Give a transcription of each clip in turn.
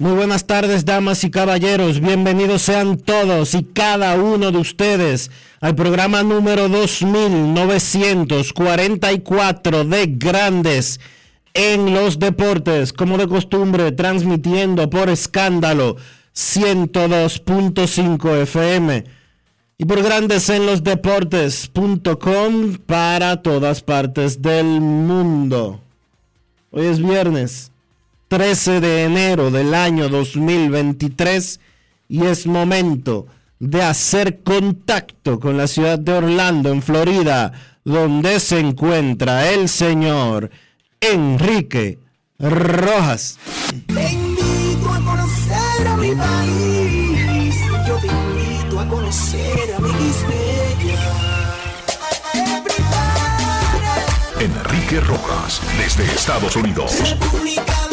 Muy buenas tardes, damas y caballeros. Bienvenidos sean todos y cada uno de ustedes al programa número 2944 de Grandes en los Deportes, como de costumbre, transmitiendo por escándalo 102.5 FM y por Grandes en los Deportes.com para todas partes del mundo. Hoy es viernes 13 de enero del año 2023 y es momento de hacer contacto con la ciudad de Orlando, en Florida, donde se encuentra el señor Enrique Rojas. Te invito a conocer a mi país. Yo te invito a conocer a mi Enrique Rojas, desde Estados Unidos. República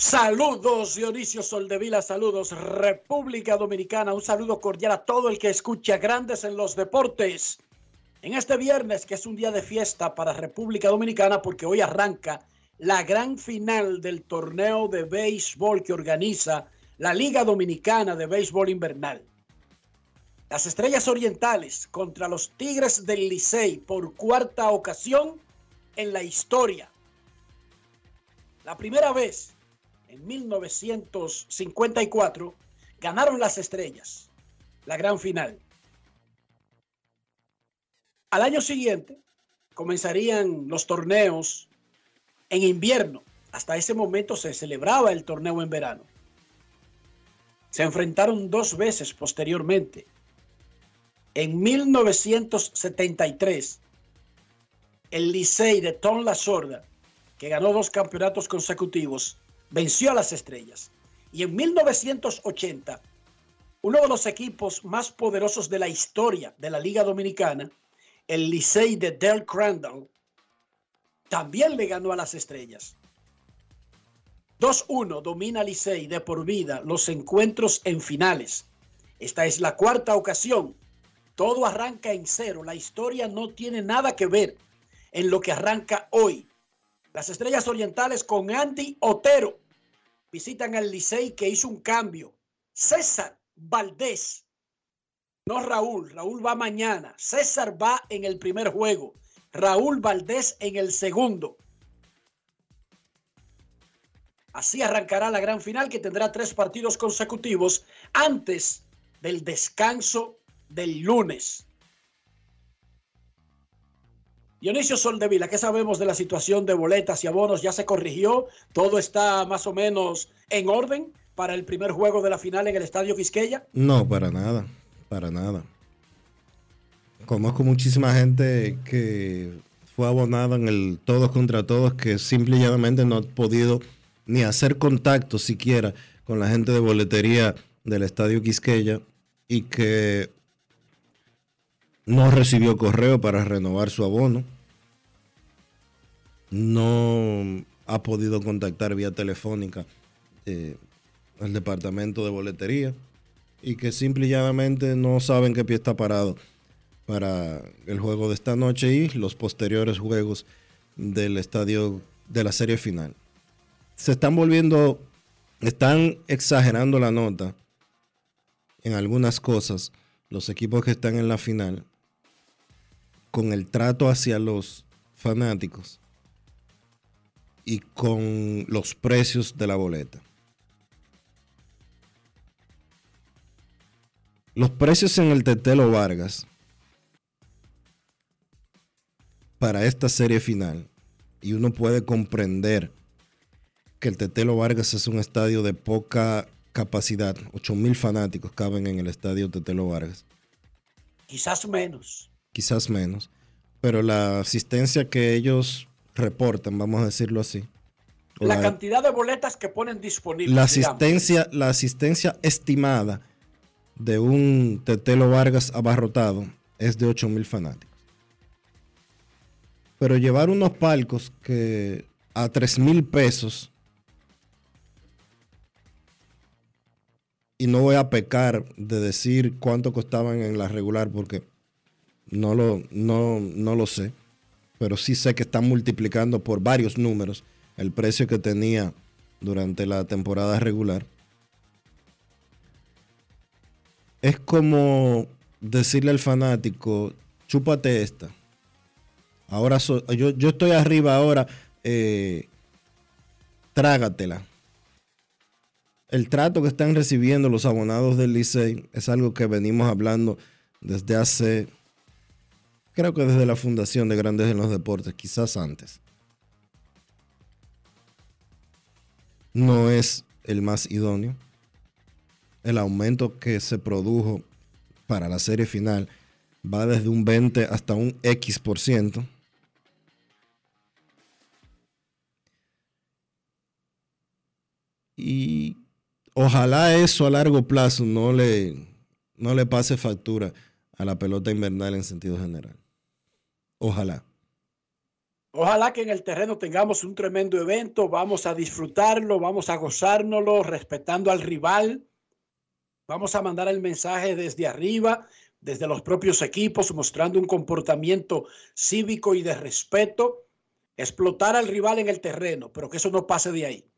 Saludos Dionisio Soldevila, saludos República Dominicana, un saludo cordial a todo el que escucha Grandes en los Deportes. En este viernes, que es un día de fiesta para República Dominicana, porque hoy arranca la gran final del torneo de béisbol que organiza la Liga Dominicana de Béisbol Invernal. Las Estrellas Orientales contra los Tigres del Licey por cuarta ocasión en la historia. La primera vez en 1954 ganaron las Estrellas la gran final. Al año siguiente comenzarían los torneos en invierno. Hasta ese momento se celebraba el torneo en verano. Se enfrentaron dos veces posteriormente. En 1973, el Licey de Tom La Sorda, que ganó dos campeonatos consecutivos, venció a las estrellas. Y en 1980, uno de los equipos más poderosos de la historia de la Liga Dominicana, el Licey de Del Crandall, también le ganó a las estrellas. 2-1 domina Licey de por vida los encuentros en finales. Esta es la cuarta ocasión. Todo arranca en cero. La historia no tiene nada que ver en lo que arranca hoy. Las Estrellas Orientales con Andy Otero visitan al Licey que hizo un cambio. César Valdés, no Raúl, Raúl va mañana. César va en el primer juego. Raúl Valdés en el segundo. Así arrancará la gran final que tendrá tres partidos consecutivos antes del descanso del lunes. Dionisio Soldevila, ¿qué sabemos de la situación de boletas y abonos? ¿Ya se corrigió? ¿Todo está más o menos en orden para el primer juego de la final en el Estadio Quisqueya? No, para nada, para nada. Conozco muchísima gente que fue abonada en el todos contra todos que simple y llanamente no ha podido ni hacer contacto siquiera con la gente de boletería del Estadio Quisqueya y que no recibió correo para renovar su abono. no ha podido contactar vía telefónica eh, al departamento de boletería y que simple y llanamente no saben qué pie está parado para el juego de esta noche y los posteriores juegos del estadio de la serie final. Se están volviendo, están exagerando la nota en algunas cosas los equipos que están en la final con el trato hacia los fanáticos y con los precios de la boleta. Los precios en el Tetelo Vargas para esta serie final, y uno puede comprender que el Tetelo Vargas es un estadio de poca capacidad, 8 mil fanáticos caben en el estadio Tetelo Vargas. Quizás menos. Quizás menos. Pero la asistencia que ellos reportan, vamos a decirlo así. La, la cantidad de boletas que ponen disponibles. La asistencia, la asistencia estimada de un Tetelo Vargas abarrotado es de 8 mil fanáticos. Pero llevar unos palcos que a 3 mil pesos y no voy a pecar de decir cuánto costaban en la regular porque no lo, no, no lo sé, pero sí sé que están multiplicando por varios números el precio que tenía durante la temporada regular. Es como decirle al fanático, chúpate esta. Ahora yo, yo, estoy arriba ahora, eh, trágatela el trato que están recibiendo los abonados del Licey es algo que venimos hablando desde hace, creo que desde la fundación de Grandes en los Deportes, quizás antes. No es el más idóneo. El aumento que se produjo para la serie final va desde un 20 hasta un X por ciento. Y ojalá eso a largo plazo no le, no le pase factura a la pelota invernal en sentido general. Ojalá. Ojalá que en el terreno tengamos un tremendo evento, vamos a disfrutarlo, vamos a gozárnoslo, respetando al rival. Vamos a mandar el mensaje desde arriba, desde los propios equipos, mostrando un comportamiento cívico y de respeto. Explotar al rival en el terreno, pero que eso no pase de ahí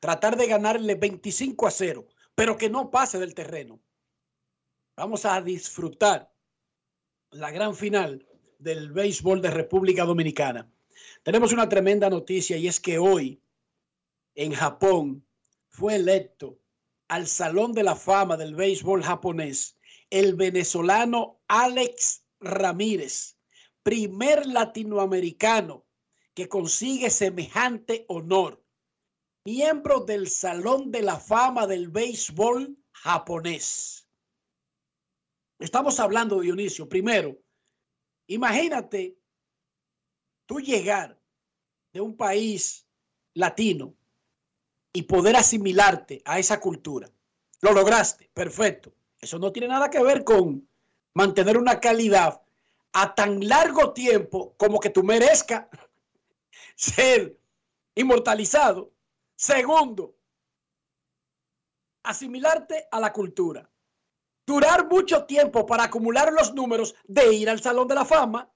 tratar de ganarle 25 a 0, pero que no pase del terreno. Vamos a disfrutar la gran final del béisbol de República Dominicana. Tenemos una tremenda noticia y es que hoy en Japón fue electo al Salón de la Fama del béisbol japonés el venezolano Alex Ramírez, primer latinoamericano que consigue semejante honor miembro del Salón de la Fama del Béisbol japonés. Estamos hablando, Dionisio, primero, imagínate tú llegar de un país latino y poder asimilarte a esa cultura. Lo lograste, perfecto. Eso no tiene nada que ver con mantener una calidad a tan largo tiempo como que tú merezca ser inmortalizado Segundo, asimilarte a la cultura. Durar mucho tiempo para acumular los números de ir al Salón de la Fama.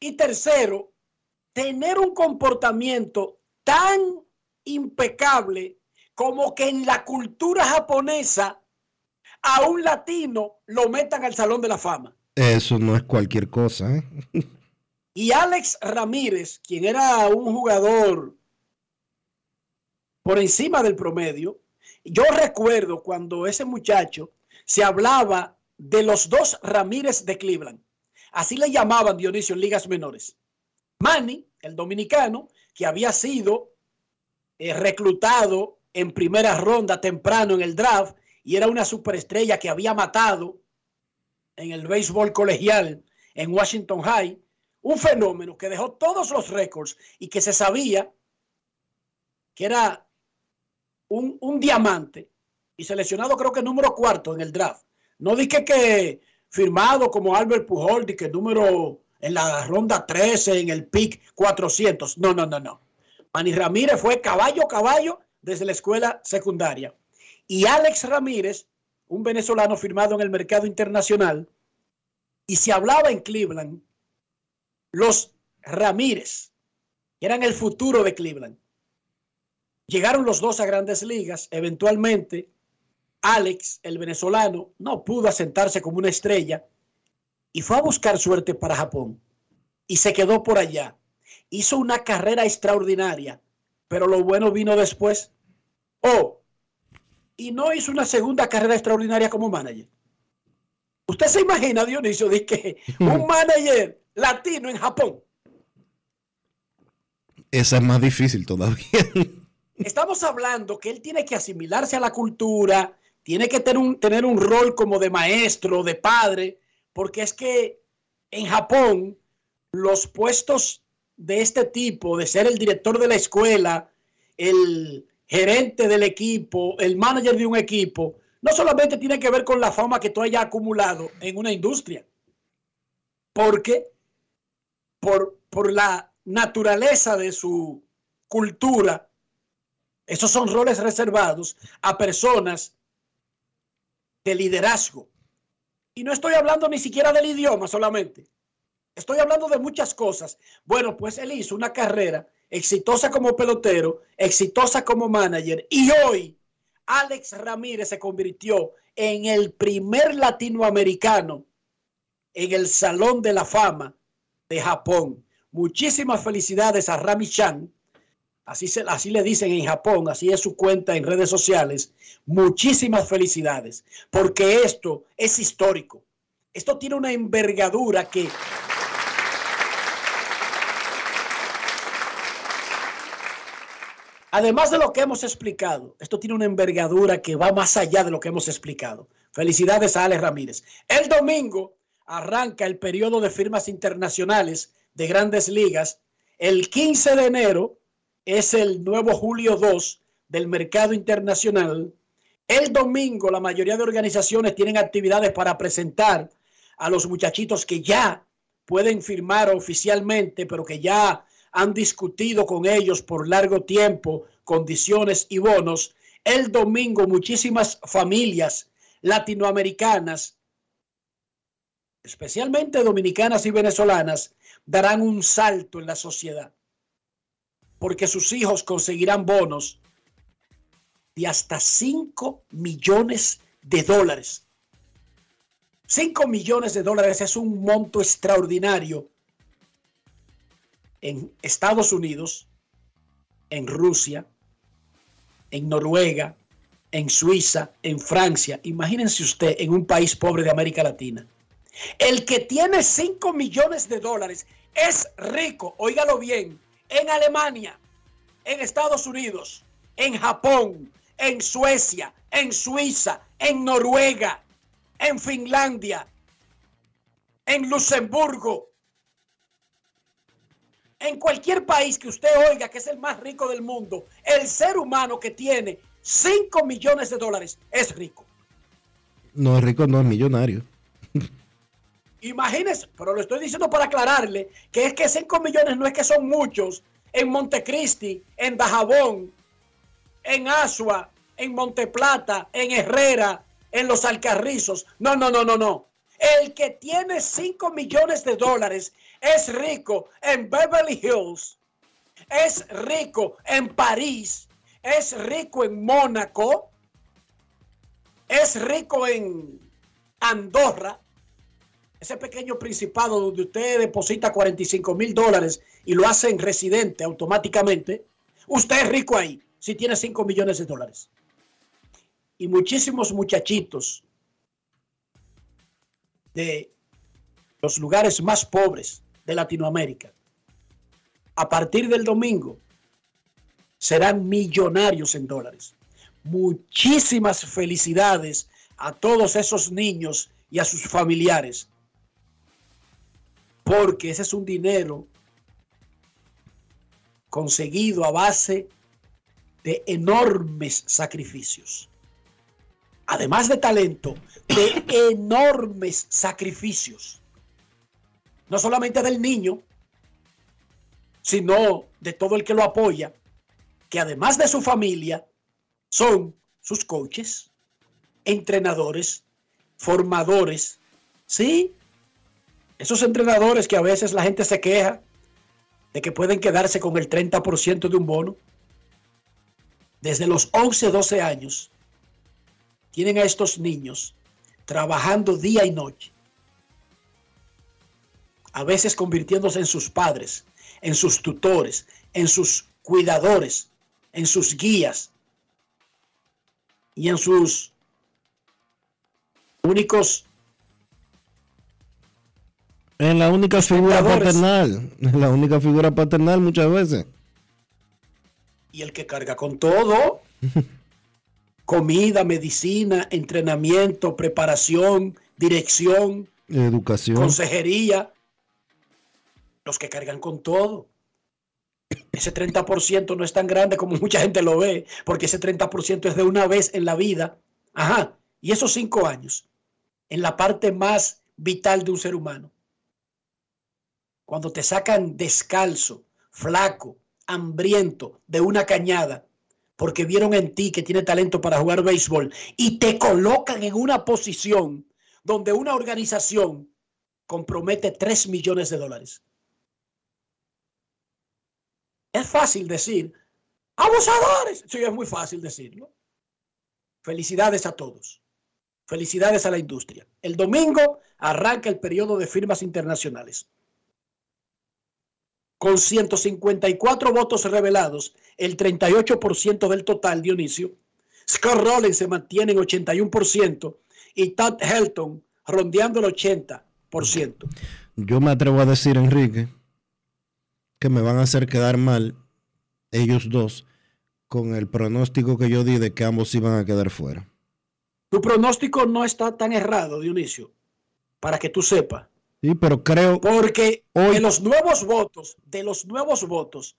Y tercero, tener un comportamiento tan impecable como que en la cultura japonesa a un latino lo metan al Salón de la Fama. Eso no es cualquier cosa. ¿eh? y Alex Ramírez, quien era un jugador por encima del promedio. Yo recuerdo cuando ese muchacho se hablaba de los dos Ramírez de Cleveland. Así le llamaban Dionisio en ligas menores. Manny, el dominicano, que había sido eh, reclutado en primera ronda temprano en el draft y era una superestrella que había matado en el béisbol colegial en Washington High, un fenómeno que dejó todos los récords y que se sabía que era un, diamante y seleccionado creo que número cuarto en el draft. No dije que firmado como Albert Pujol, que número en la ronda 13, en el pick 400. No, no, no, no. Manny Ramírez fue caballo, caballo desde la escuela secundaria. Y Alex Ramírez, un venezolano firmado en el mercado internacional, y se hablaba en Cleveland, los Ramírez, que eran el futuro de Cleveland. Llegaron los dos a grandes ligas, eventualmente Alex, el venezolano, no pudo asentarse como una estrella y fue a buscar suerte para Japón y se quedó por allá. Hizo una carrera extraordinaria, pero lo bueno vino después. Oh, y no hizo una segunda carrera extraordinaria como manager. ¿Usted se imagina, Dionisio, de que un manager latino en Japón? Esa es más difícil todavía. Estamos hablando que él tiene que asimilarse a la cultura, tiene que tener un, tener un rol como de maestro, de padre, porque es que en Japón los puestos de este tipo, de ser el director de la escuela, el gerente del equipo, el manager de un equipo, no solamente tiene que ver con la fama que tú hayas acumulado en una industria, porque por, por la naturaleza de su cultura, esos son roles reservados a personas de liderazgo. Y no estoy hablando ni siquiera del idioma solamente. Estoy hablando de muchas cosas. Bueno, pues él hizo una carrera exitosa como pelotero, exitosa como manager. Y hoy Alex Ramírez se convirtió en el primer latinoamericano en el Salón de la Fama de Japón. Muchísimas felicidades a Rami Chan. Así, se, así le dicen en Japón, así es su cuenta en redes sociales. Muchísimas felicidades, porque esto es histórico. Esto tiene una envergadura que Además de lo que hemos explicado, esto tiene una envergadura que va más allá de lo que hemos explicado. Felicidades a Alex Ramírez. El domingo arranca el periodo de firmas internacionales de grandes ligas. El 15 de enero es el nuevo julio 2 del mercado internacional. El domingo la mayoría de organizaciones tienen actividades para presentar a los muchachitos que ya pueden firmar oficialmente, pero que ya han discutido con ellos por largo tiempo condiciones y bonos. El domingo muchísimas familias latinoamericanas, especialmente dominicanas y venezolanas, darán un salto en la sociedad, porque sus hijos conseguirán bonos de hasta 5 millones de dólares. 5 millones de dólares es un monto extraordinario en Estados Unidos, en Rusia, en Noruega, en Suiza, en Francia. Imagínense usted en un país pobre de América Latina. El que tiene 5 millones de dólares es rico, óigalo bien, en Alemania, en Estados Unidos, en Japón, en Suecia, en Suiza, en Noruega, en Finlandia, en Luxemburgo, en cualquier país que usted oiga que es el más rico del mundo, el ser humano que tiene 5 millones de dólares es rico. No es rico, no es millonario. Imagínese, pero lo estoy diciendo para aclararle que es que 5 millones no es que son muchos en Montecristi, en Dajabón, en Asua, en Monteplata, en Herrera, en Los Alcarrizos. No, no, no, no, no. El que tiene 5 millones de dólares es rico en Beverly Hills, es rico en París, es rico en Mónaco, es rico en Andorra, ese pequeño principado donde usted deposita 45 mil dólares y lo hace en residente automáticamente, usted es rico ahí si tiene 5 millones de dólares. Y muchísimos muchachitos de los lugares más pobres de Latinoamérica, a partir del domingo, serán millonarios en dólares. Muchísimas felicidades a todos esos niños y a sus familiares, porque ese es un dinero conseguido a base de enormes sacrificios además de talento, de enormes sacrificios. no solamente del niño, sino de todo el que lo apoya, que además de su familia, son sus coaches, entrenadores, formadores, ¿sí? Esos entrenadores que a veces la gente se queja de que pueden quedarse con el 30% de un bono, desde los 11, 12 años, tienen a estos niños trabajando día y noche, a veces convirtiéndose en sus padres, en sus tutores, en sus cuidadores, en sus guías y en sus únicos en la única figura paternal, en la única figura paternal muchas veces. Y el que carga con todo, comida, medicina, entrenamiento, preparación, dirección, educación, consejería, los que cargan con todo. Ese 30% no es tan grande como mucha gente lo ve, porque ese 30% es de una vez en la vida. Ajá. Y esos cinco años, en la parte más vital de un ser humano, cuando te sacan descalzo, flaco, hambriento de una cañada, porque vieron en ti que tiene talento para jugar béisbol y te colocan en una posición donde una organización compromete 3 millones de dólares. Es fácil decir, abusadores. Sí, es muy fácil decirlo. Felicidades a todos. Felicidades a la industria. El domingo arranca el periodo de firmas internacionales. Con 154 votos revelados, el 38% del total, Dionisio, Scott Rollins se mantiene en 81% y Todd Helton rondeando el 80%. Yo me atrevo a decir, Enrique, que me van a hacer quedar mal ellos dos con el pronóstico que yo di de que ambos iban a quedar fuera. Tu pronóstico no está tan errado, Dionisio, para que tú sepas. Sí, pero creo. Porque hoy... de los nuevos votos, de los nuevos votos,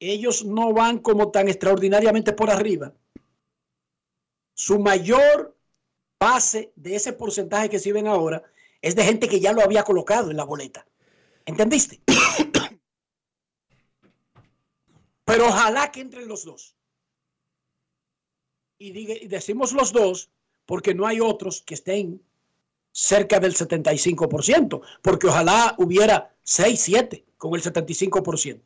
ellos no van como tan extraordinariamente por arriba. Su mayor base de ese porcentaje que sirven ahora es de gente que ya lo había colocado en la boleta. ¿Entendiste? Pero ojalá que entren los dos. Y, y, decimos los dos porque no hay otros que estén cerca del 75%, porque ojalá hubiera 6, 7 con el 75%.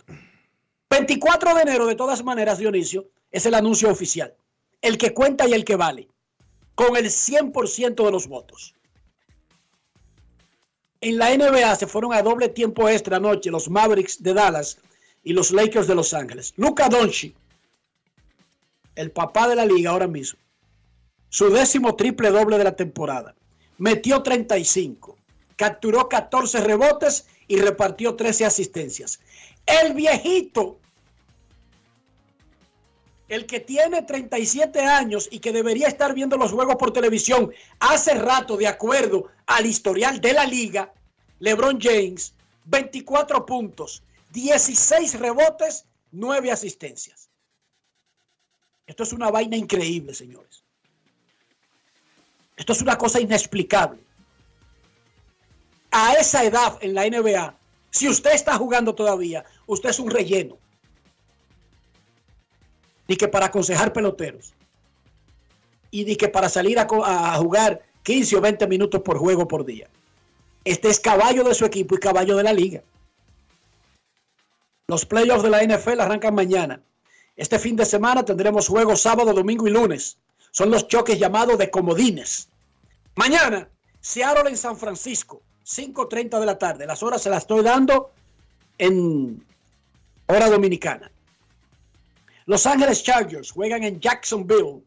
24 de enero, de todas maneras, Dionisio, es el anuncio oficial. El que cuenta y el que vale, con el 100% de los votos. En la NBA se fueron a doble tiempo extra anoche los Mavericks de Dallas y los Lakers de Los Ángeles. Luca Doncic, el papá de la liga ahora mismo, su décimo triple doble de la temporada. Metió 35, capturó 14 rebotes y repartió 13 asistencias. El viejito, el que tiene 37 años y que debería estar viendo los juegos por televisión hace rato, de acuerdo al historial de la liga, LeBron James, 24 puntos, 16 rebotes, 9 asistencias. Esto es una vaina increíble, señores. Esto es una cosa inexplicable. A esa edad en la NBA, si usted está jugando todavía, usted es un relleno. Ni que para aconsejar peloteros. Y ni que para salir a, jugar 15 o 20 minutos por juego por día. Este es caballo de su equipo y caballo de la liga. Los playoffs de la NFL arrancan mañana. Este fin de semana tendremos juegos sábado, domingo y lunes. Son los choques llamados de comodines. Mañana, Seattle en San Francisco, 5.30 de la tarde. Las horas se las estoy dando en hora dominicana. Los Ángeles Chargers juegan en Jacksonville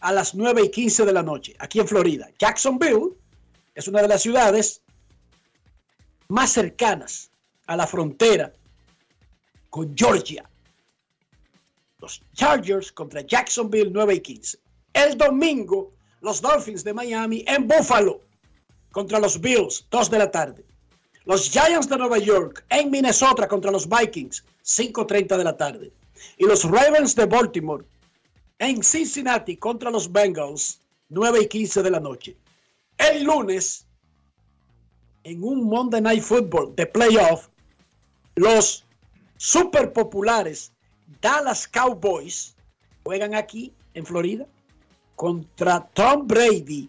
a las 9 y 15 de la noche, aquí en Florida. Jacksonville es una de las ciudades más cercanas a la frontera con Georgia. Los Chargers contra Jacksonville 9 y 15. El domingo, los Dolphins de Miami en Buffalo contra los Bills, 2 de la tarde. Los Giants de Nueva York en Minnesota contra los Vikings, 5.30 de la tarde. Y los Ravens de Baltimore en Cincinnati contra los Bengals, 9 y 15 de la noche. El lunes, en un Monday Night Football de playoff, los super populares Dallas Cowboys juegan aquí en Florida contra Tom Brady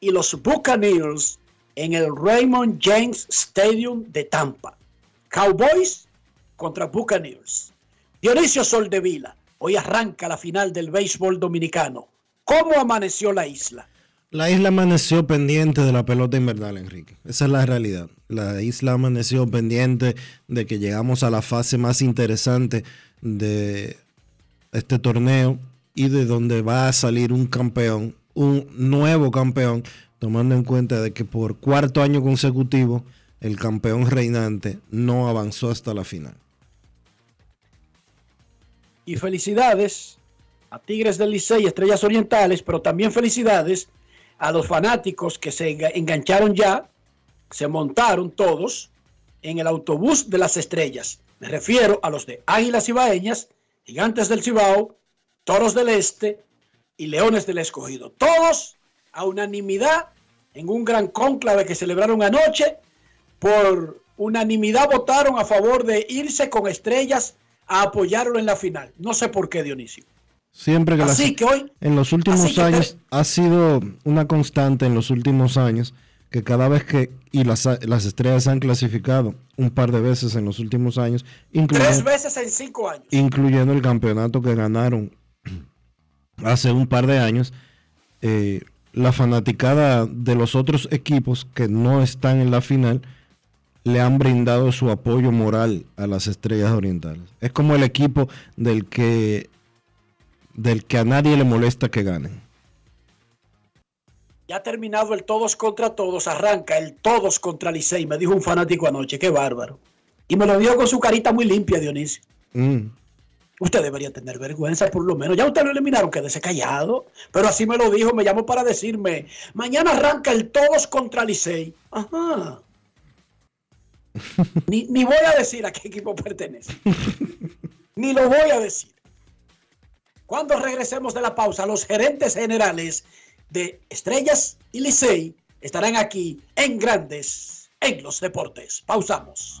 y los Buccaneers en el Raymond James Stadium de Tampa. Cowboys contra Buccaneers. Dionisio Soldevila, hoy arranca la final del béisbol dominicano. ¿Cómo amaneció la isla? La isla amaneció pendiente de la pelota invernal, Enrique. Esa es la realidad. La isla amaneció pendiente de que llegamos a la fase más interesante de este torneo y de donde va a salir un campeón, un nuevo campeón, tomando en cuenta de que por cuarto año consecutivo el campeón reinante no avanzó hasta la final. Y felicidades a Tigres del Licey y Estrellas Orientales, pero también felicidades a los fanáticos que se engancharon ya, se montaron todos en el autobús de las estrellas. Me refiero a los de Águilas Ibaeñas, Gigantes del Cibao, Toros del Este y Leones del Escogido. Todos a unanimidad en un gran cónclave que celebraron anoche. Por unanimidad votaron a favor de irse con estrellas a apoyarlo en la final. No sé por qué, Dionisio. Siempre que, así que hoy, en los últimos años ha sido una constante en los últimos años que cada vez que, y las, las estrellas han clasificado un par de veces en los últimos años, tres veces en cinco años, incluyendo el campeonato que ganaron hace un par de años, eh, la fanaticada de los otros equipos que no están en la final le han brindado su apoyo moral a las estrellas orientales. Es como el equipo del que del que a nadie le molesta que ganen. Ya ha terminado el todos contra todos, arranca el todos contra Licey, me dijo un fanático anoche, qué bárbaro. Y me lo dijo con su carita muy limpia, Dionisio. Mm. Usted debería tener vergüenza, por lo menos. Ya usted lo eliminaron, quédese callado. Pero así me lo dijo, me llamó para decirme, mañana arranca el todos contra Licey. Ajá. ni, ni voy a decir a qué equipo pertenece. ni lo voy a decir. Cuando regresemos de la pausa, los gerentes generales de Estrellas y Licey estarán aquí en Grandes en los Deportes. Pausamos.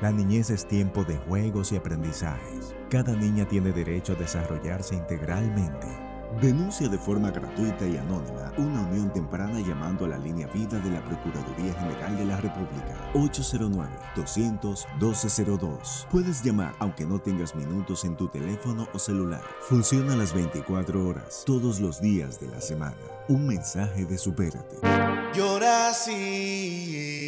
La niñez es tiempo de juegos y aprendizajes. Cada niña tiene derecho a desarrollarse integralmente. Denuncia de forma gratuita y anónima una unión temprana llamando a la línea vida de la Procuraduría General de la República 809-200-1202. Puedes llamar aunque no tengas minutos en tu teléfono o celular. Funciona las 24 horas, todos los días de la semana. Un mensaje de supérate. Llora así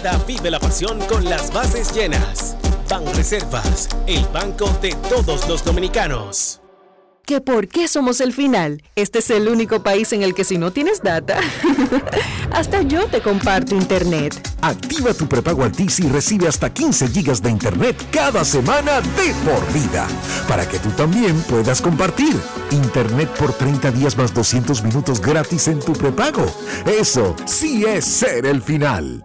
temporada vive la pasión con las bases llenas. Ban Reservas, el banco de todos los dominicanos. ¿Que por qué somos el final? Este es el único país en el que si no tienes data, hasta yo te comparto internet. Activa tu prepago Altis y recibe hasta 15 gigas de internet cada semana de por vida. Para que tú también puedas compartir. Internet por 30 días más 200 minutos gratis en tu prepago. Eso sí es ser el final.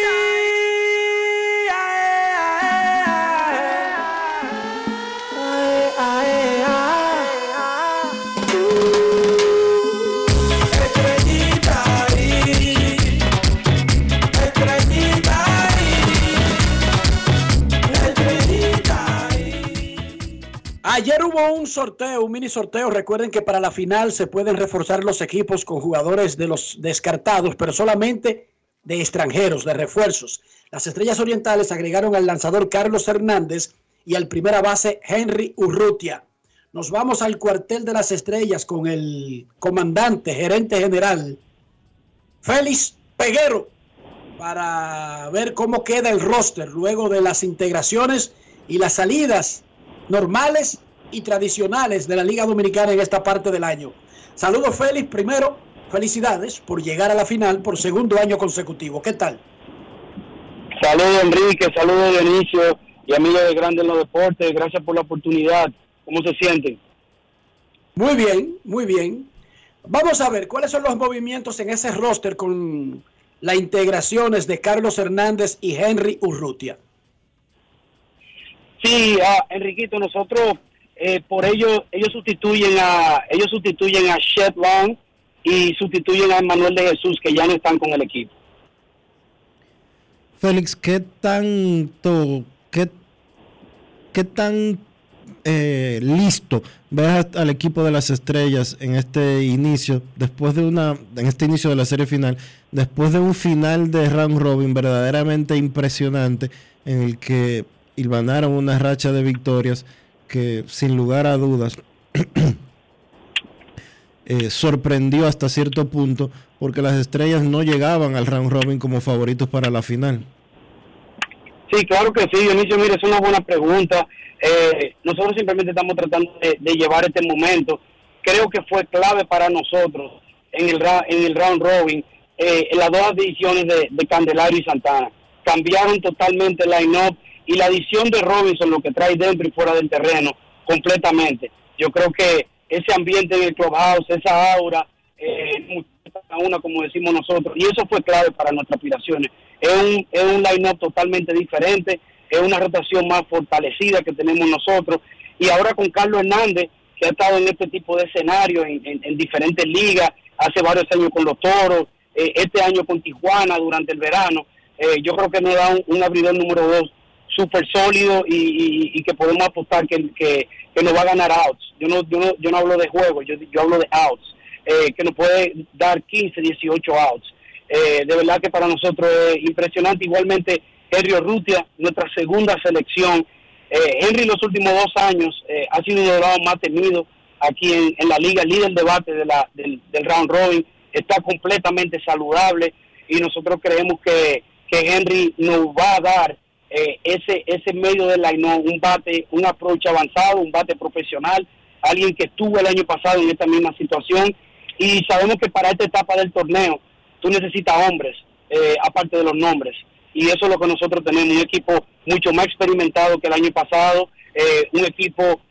un sorteo, un mini sorteo. Recuerden que para la final se pueden reforzar los equipos con jugadores de los descartados, pero solamente de extranjeros, de refuerzos. Las Estrellas Orientales agregaron al lanzador Carlos Hernández y al primera base Henry Urrutia. Nos vamos al cuartel de las Estrellas con el comandante, gerente general, Félix Peguero, para ver cómo queda el roster luego de las integraciones y las salidas normales y tradicionales de la Liga Dominicana en esta parte del año. Saludos Félix, primero, felicidades por llegar a la final por segundo año consecutivo. ¿Qué tal? Saludos Enrique, saludos Dionisio y amigos de Grande en los Deportes, gracias por la oportunidad. ¿Cómo se sienten? Muy bien, muy bien. Vamos a ver cuáles son los movimientos en ese roster con las integraciones de Carlos Hernández y Henry Urrutia. Sí, ah, Enriquito, nosotros eh, por ello ellos sustituyen a ellos sustituyen a Shed Long y sustituyen a Manuel de Jesús que ya no están con el equipo. Félix, ¿qué tanto, qué, qué tan eh, listo ves al equipo de las estrellas en este inicio, después de una, en este inicio de la serie final, después de un final de round robin verdaderamente impresionante en el que hilvanaron una racha de victorias que sin lugar a dudas eh, sorprendió hasta cierto punto porque las estrellas no llegaban al round robin como favoritos para la final. Sí, claro que sí, Dionisio, mire, es una buena pregunta. Eh, nosotros simplemente estamos tratando de, llevar este momento. Creo que fue clave para nosotros en el, en el round robin, eh, las dos adiciones de, de Candelario y Santana. Cambiaron totalmente el line-up y la adición de Robinson, lo que trae dentro y fuera del terreno, completamente. Yo creo que ese ambiente en el clubhouse, esa aura, eh, una como decimos nosotros, y eso fue clave para nuestras aspiraciones. Es un, es un line-up totalmente diferente, es una rotación más fortalecida que tenemos nosotros, y ahora con Carlos Hernández, que ha estado en este tipo de escenario en, en, diferentes ligas, hace varios años con los Toros, eh, este año con Tijuana durante el verano, eh, yo creo que nos da un, un abridor número dos súper sólido y, que podemos apostar que, que, nos va a ganar outs. Yo no, yo no, yo no hablo de juego, yo, yo hablo de outs, eh, que nos puede dar 15, 18 outs. Eh, de verdad que para nosotros es impresionante. Igualmente, Henry Rutia, nuestra segunda selección. Eh, Henry los últimos dos años ha sido uno de más temidos aquí en, la liga, líder debate de la, del, del round robin, está completamente saludable y nosotros creemos que, que Henry nos va a dar eh, ese ese medio del line un bate, un approach avanzado, un bate profesional, alguien que estuvo el año pasado en esta misma situación y sabemos que para esta etapa del torneo tú necesitas hombres, eh, aparte de los nombres. Y eso es lo que nosotros tenemos, un equipo mucho más experimentado que el año pasado, eh, un equipo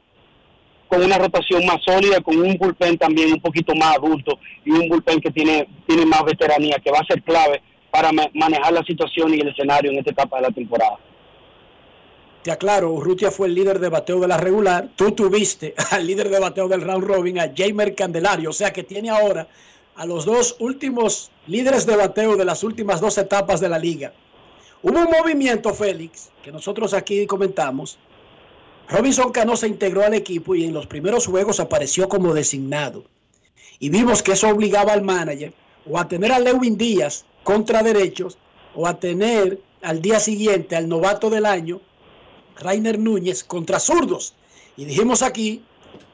con una rotación más sólida, con un bullpen también un poquito más adulto y un bullpen que tiene, tiene más veteranía, que va a ser clave para manejar la situación y el escenario en esta etapa de la temporada. Te aclaro, Urrutia fue el líder de bateo de la regular. Tú tuviste al líder de bateo del round robin, a Jamer Candelario. O sea que tiene ahora a los dos últimos líderes de bateo de las últimas dos etapas de la liga. Hubo un movimiento, Félix, que nosotros aquí comentamos. Robinson Cano se integró al equipo y en los primeros juegos apareció como designado. Y vimos que eso obligaba al manager o a tener a Lewin Díaz contra derechos o a tener al día siguiente al novato del año Rainer Núñez contra zurdos. Y dijimos aquí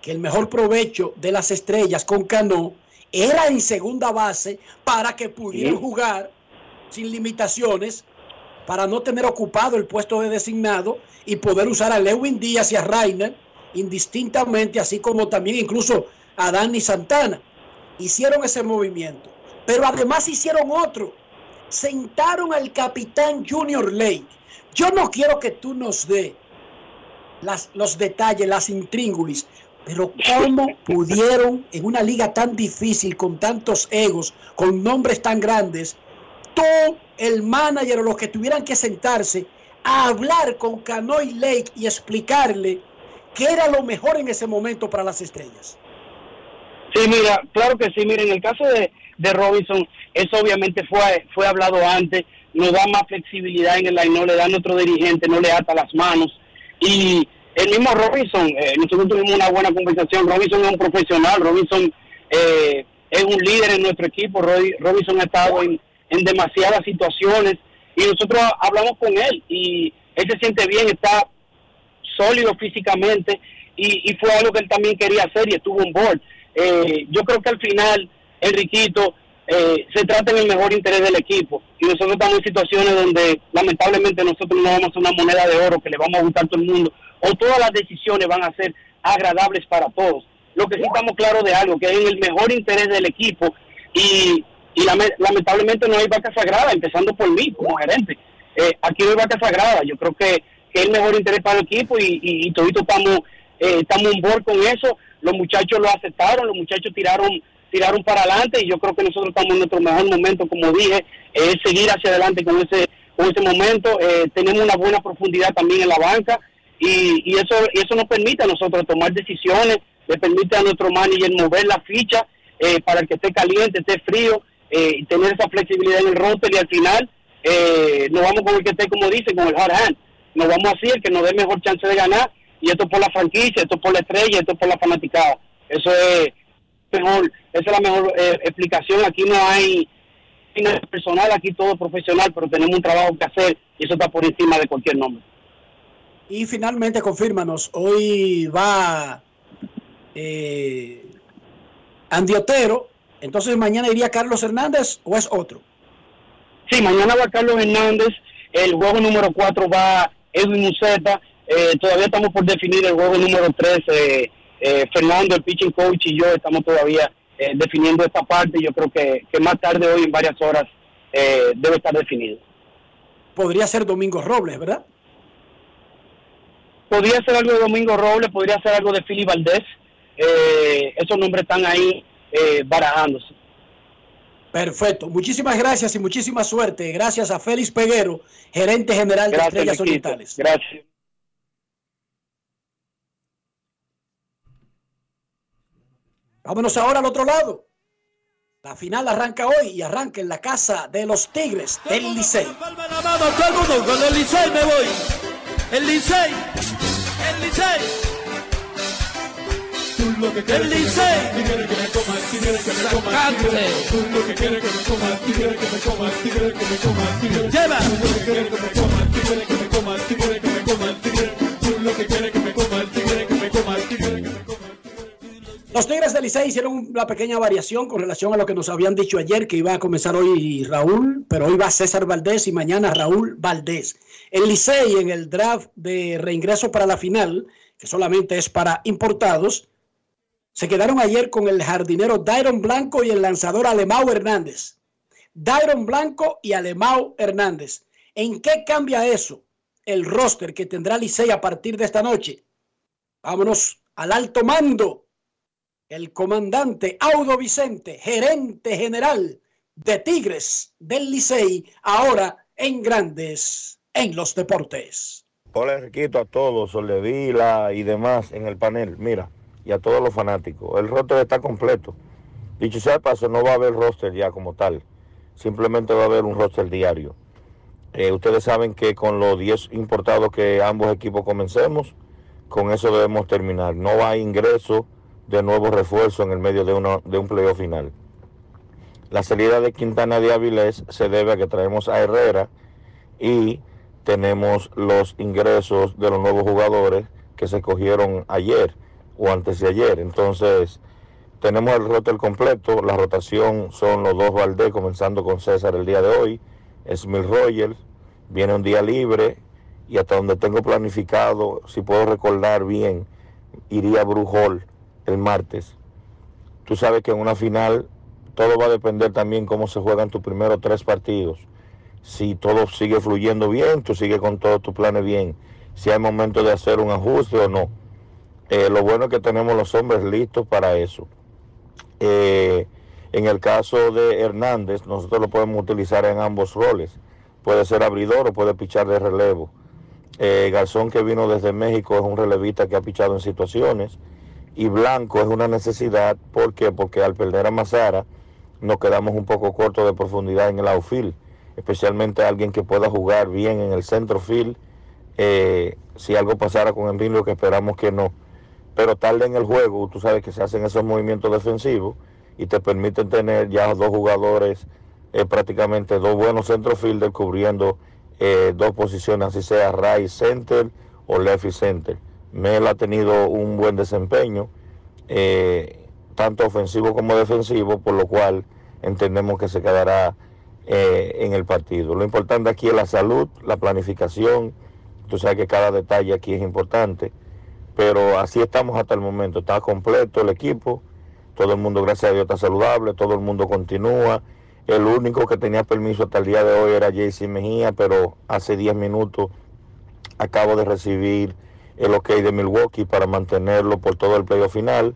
que el mejor provecho de las estrellas con Cano era en segunda base para que pudieran jugar sin limitaciones, para no tener ocupado el puesto de designado y poder usar a Lewin Díaz y a Rainer indistintamente, así como también incluso a Dani Santana. Hicieron ese movimiento, pero además hicieron otro. Sentaron al capitán Junior Lake yo no quiero que tú nos dé las, los detalles, las intríngulis, pero cómo pudieron en una liga tan difícil, con tantos egos, con nombres tan grandes, tú, el manager o los que tuvieran que sentarse a hablar con Canoy Lake y explicarle qué era lo mejor en ese momento para las estrellas. Sí, mira, claro que sí. Mira, en el caso de, de Robinson, eso obviamente fue, fue hablado antes nos da más flexibilidad en el line, no le da a nuestro dirigente, no le ata las manos. Y el mismo Robinson, eh, nosotros tuvimos una buena conversación, Robinson es un profesional, Robinson eh, es un líder en nuestro equipo, Robinson ha estado en, demasiadas situaciones y nosotros hablamos con él y él se siente bien, está sólido físicamente y, fue algo que él también quería hacer y estuvo en board. Eh, yo creo que al final, Enriquito, eh, se trata en el mejor interés del equipo. Y nosotros estamos en situaciones donde lamentablemente nosotros no vamos a una moneda de oro que le vamos a gustar a todo el mundo, o todas las decisiones van a ser agradables para todos. Lo que sí estamos claros de algo, que es en el mejor interés del equipo y, y lamentablemente no hay vaca sagrada, empezando por mí como gerente. Eh, aquí no hay vaca sagrada, yo creo que, es el mejor interés para el equipo y, y, estamos, eh, estamos en board con eso. Los muchachos lo aceptaron, los muchachos tiraron tiraron para adelante y yo creo que nosotros estamos en nuestro mejor momento, como dije, es seguir hacia adelante con ese con ese momento. Eh, tenemos una buena profundidad también en la banca y, y eso eso nos permite a nosotros tomar decisiones, le permite a nuestro manager mover la ficha eh, para que esté caliente, esté frío, eh, tener esa flexibilidad en el roster y al final eh, nos vamos con el que esté, como dice, con el hard hand. Nos vamos así, el que nos dé mejor chance de ganar y esto por la franquicia, esto por la estrella, esto por la fanaticada. Eso es mejor, esa es la mejor eh, explicación. Aquí no hay personal, aquí todo profesional, pero tenemos un trabajo que hacer y eso está por encima de cualquier nombre. Y finalmente, confírmanos, hoy va eh, Andy Otero, entonces mañana iría Carlos Hernández o es otro? Sí, mañana va Carlos Hernández, el juego número 4 va Edwin Museta, eh, todavía estamos por definir el juego número 3, eh, eh, Fernando, el pitching coach y yo estamos todavía eh, definiendo esta parte. Yo creo que, más tarde, hoy en varias horas, eh, debe estar definido. Podría ser Domingo Robles, ¿verdad? Podría ser algo de Domingo Robles, podría ser algo de Philly Valdés. esos nombres están ahí barajándose. Perfecto. Muchísimas gracias y muchísima suerte. Gracias a Félix Peguero, gerente general de Estrellas Orientales. Gracias. Vámonos ahora al otro lado. La final arranca hoy y arranca en la casa de los Tigres del Licey. Todo el mundo con el Licey me voy. El Licey. El Licey. Tú lo que quieres el Licey. Si quieres que me comas, si quieres que me comas. Tú lo que quieres que me comas, si quieres que me comas, si quieres que me comas. Lleva. Tú lo que quieres que me comas, si quieres que me comas, si quieres que me comas. Los Tigres del Licey hicieron una pequeña variación con relación a lo que nos habían dicho ayer, que iba a comenzar hoy Raúl, pero hoy va César Valdés y mañana Raúl Valdés. El Licey en el draft de reingreso para la final, que solamente es para importados, se quedaron ayer con el jardinero Dairon Blanco y el lanzador Alemão Hernández. Dairon Blanco y Alemão Hernández. ¿En qué cambia eso? El roster que tendrá Licey a partir de esta noche. Vámonos al alto mando, el comandante Audo Vicente, gerente general de Tigres del Licey, ahora en Grandes en los Deportes. Hola Enriquito, a todos, Soldevila y demás en el panel, mira, y a todos los fanáticos. El roster está completo. Dicho sea de paso, no va a haber roster ya como tal, simplemente va a haber un roster diario. Eh, ustedes saben que con los 10 importados que ambos equipos comencemos, con eso debemos terminar. No va a ingreso de nuevos refuerzos en el medio de, uno, de un playoff final. La salida de Quintana de Avilés se debe a que traemos a Herrera y tenemos los ingresos de los nuevos jugadores que se cogieron ayer o antes de ayer. Entonces, tenemos el roster completo. La rotación son los dos Valdés, comenzando con César el día de hoy. Smith Rogers, viene un día libre y hasta donde tengo planificado, si puedo recordar bien, iría Brujol el martes. Tú sabes que en una final todo va a depender también cómo se juegan tus primeros tres partidos. Si todo sigue fluyendo bien, tú sigues con todos tus planes bien. Si hay momento de hacer un ajuste o no. Eh, lo bueno es que tenemos los hombres listos para eso. Eh, en el caso de Hernández, nosotros lo podemos utilizar en ambos roles. Puede ser abridor o puede pichar de relevo. Eh, Garzón que vino desde México es un relevista que ha pichado en situaciones. Y Blanco es una necesidad. ¿Por qué? Porque al perder a Mazara nos quedamos un poco cortos de profundidad en el outfield. Especialmente alguien que pueda jugar bien en el centro field. Eh, si algo pasara con Emilio, que esperamos que no. Pero tarde en el juego, tú sabes que se hacen esos movimientos defensivos y te permiten tener ya dos jugadores, eh, prácticamente dos buenos centrofielders cubriendo eh, dos posiciones, así sea right center o left center. Mel ha tenido un buen desempeño, eh, tanto ofensivo como defensivo, por lo cual entendemos que se quedará en el partido. Lo importante aquí es la salud, la planificación. Tú sabes que cada detalle aquí es importante, pero así estamos hasta el momento. Está completo el equipo todo el mundo, gracias a Dios, está saludable, todo el mundo continúa. El único que tenía permiso hasta el día de hoy era JC Mejía, pero hace 10 minutos acabo de recibir el ok de Milwaukee para mantenerlo por todo el playoff final,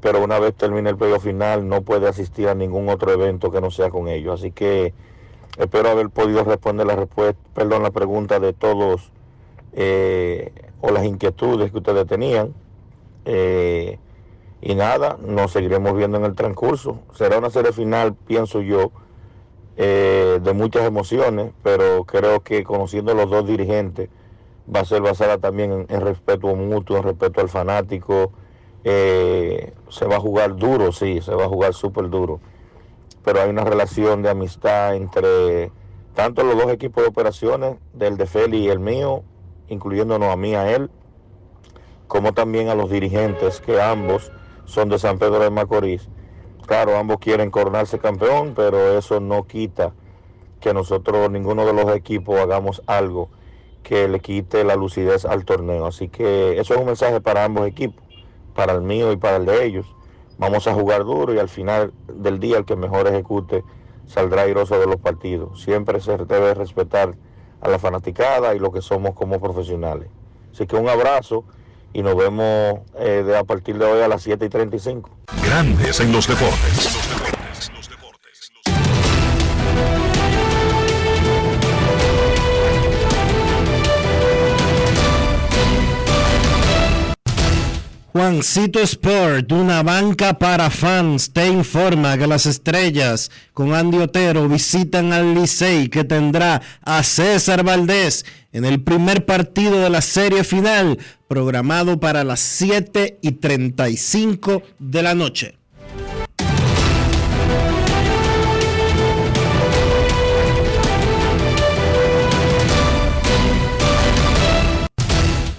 pero una vez termine el playoff final no puede asistir a ningún otro evento que no sea con ellos. Así que espero haber podido responder la respuesta, perdón, la pregunta de todos eh, o las inquietudes que ustedes tenían. Eh, y nada, nos seguiremos viendo en el transcurso. Será una serie final, pienso yo, eh, de muchas emociones, pero creo que conociendo los dos dirigentes va a ser basada también en, respeto mutuo, en respeto al fanático. Eh, se va a jugar duro, sí, se va a jugar súper duro, pero hay una relación de amistad entre tanto los dos equipos de operaciones, del de Feli y el mío, incluyéndonos a mí, a él, como también a los dirigentes, que ambos son de San Pedro de Macorís. Claro, ambos quieren coronarse campeón, pero eso no quita que nosotros, ninguno de los equipos, hagamos algo que le quite la lucidez al torneo. Así que eso es un mensaje para ambos equipos, para el mío y para el de ellos. Vamos a jugar duro y al final del día el que mejor ejecute saldrá airoso de los partidos. Siempre se debe respetar a la fanaticada y lo que somos como profesionales. Así que un abrazo y nos vemos eh, a partir de hoy a las 7 y 35. Grandes en los deportes. Juancito Sport, una banca para fans, te informa que las estrellas con Andy Otero visitan al Licey que tendrá a César Valdés en el primer partido de la serie final, programado para las 7 y 35 de la noche.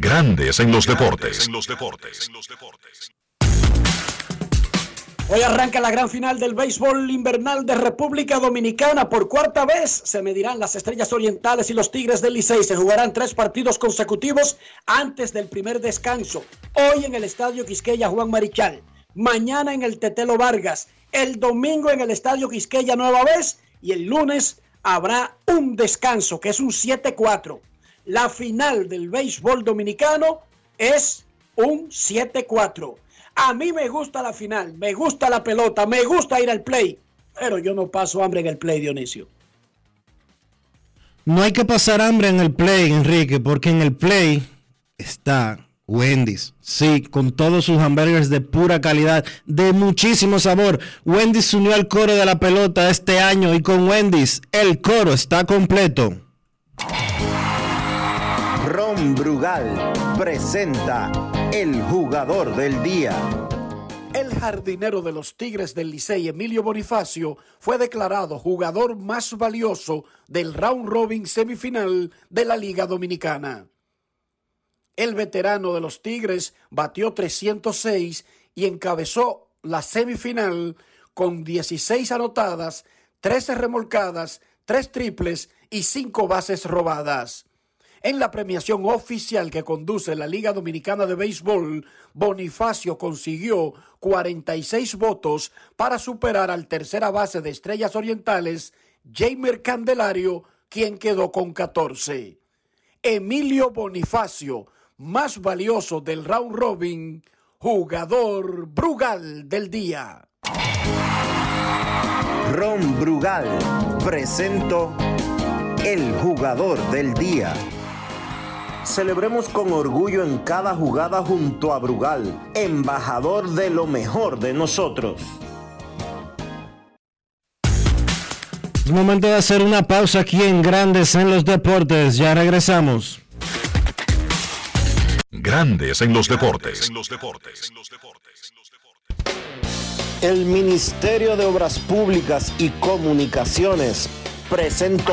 Grandes en los deportes. Hoy arranca la gran final del béisbol invernal de República Dominicana. Por cuarta vez se medirán las Estrellas Orientales y los Tigres del Licey. Se jugarán tres partidos consecutivos antes del primer descanso. Hoy en el Estadio Quisqueya Juan Marichal. Mañana en el Tetelo Vargas. El domingo en el Estadio Quisqueya nueva vez. Y el lunes habrá un descanso, que es un 7-4. La final del béisbol dominicano es un 7-4. A mí me gusta la final, me gusta la pelota, me gusta ir al play, pero yo no paso hambre en el play, Dionisio. No hay que pasar hambre en el play, Enrique, porque en el play está Wendy's. Sí, con todos sus hamburgers de pura calidad, de muchísimo sabor. Wendy's unió al coro de la pelota este año y con Wendy's el coro está completo. Ron Brugal presenta el jugador del día. El jardinero de los Tigres del Licey, Emilio Bonifacio, fue declarado jugador más valioso del round robin semifinal de la Liga Dominicana. El veterano de los Tigres batió 306 y encabezó la semifinal con 16 anotadas, 13 remolcadas, 3 triples y 5 bases robadas. En la premiación oficial que conduce la Liga Dominicana de Béisbol, Bonifacio consiguió 46 votos para superar al tercera base de Estrellas Orientales, Jamer Candelario, quien quedó con 14. Emilio Bonifacio, más valioso del round robin, jugador Brugal del día. Ron Brugal presento el jugador del día. Celebremos con orgullo en cada jugada junto a Brugal, embajador de lo mejor de nosotros. Es momento de hacer una pausa aquí en Grandes en los Deportes. Ya regresamos. Grandes en los deportes. El Ministerio de Obras Públicas y Comunicaciones presentó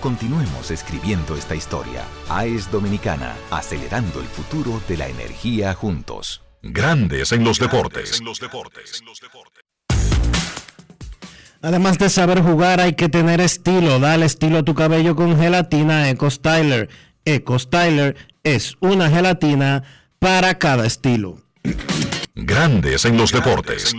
Continuemos escribiendo esta historia. AES Dominicana, acelerando el futuro de la energía juntos. Grandes en los deportes. Además de saber jugar, hay que tener estilo. Dale estilo a tu cabello con gelatina Eco Styler. Eco Styler es una gelatina para cada estilo. Grandes en los deportes.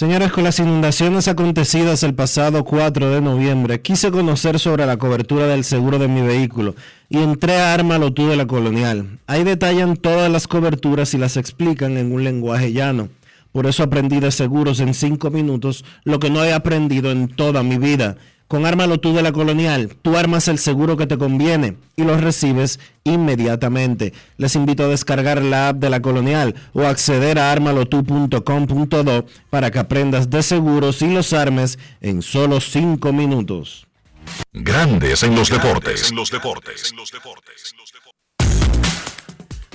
Señores, con las inundaciones acontecidas el pasado 4 de noviembre, quise conocer sobre la cobertura del seguro de mi vehículo y entré a Ármalo tú de la Colonial. Ahí detallan todas las coberturas y las explican en un lenguaje llano. Por eso aprendí de seguros en 5 minutos lo que no he aprendido en toda mi vida. Con Ármalo tú de la Colonial, tú armas el seguro que te conviene y lo recibes inmediatamente. Les invito a descargar la app de la Colonial o acceder a armalotu.com.do para que aprendas de seguros y los armes en solo 5 minutos. Grandes en los deportes.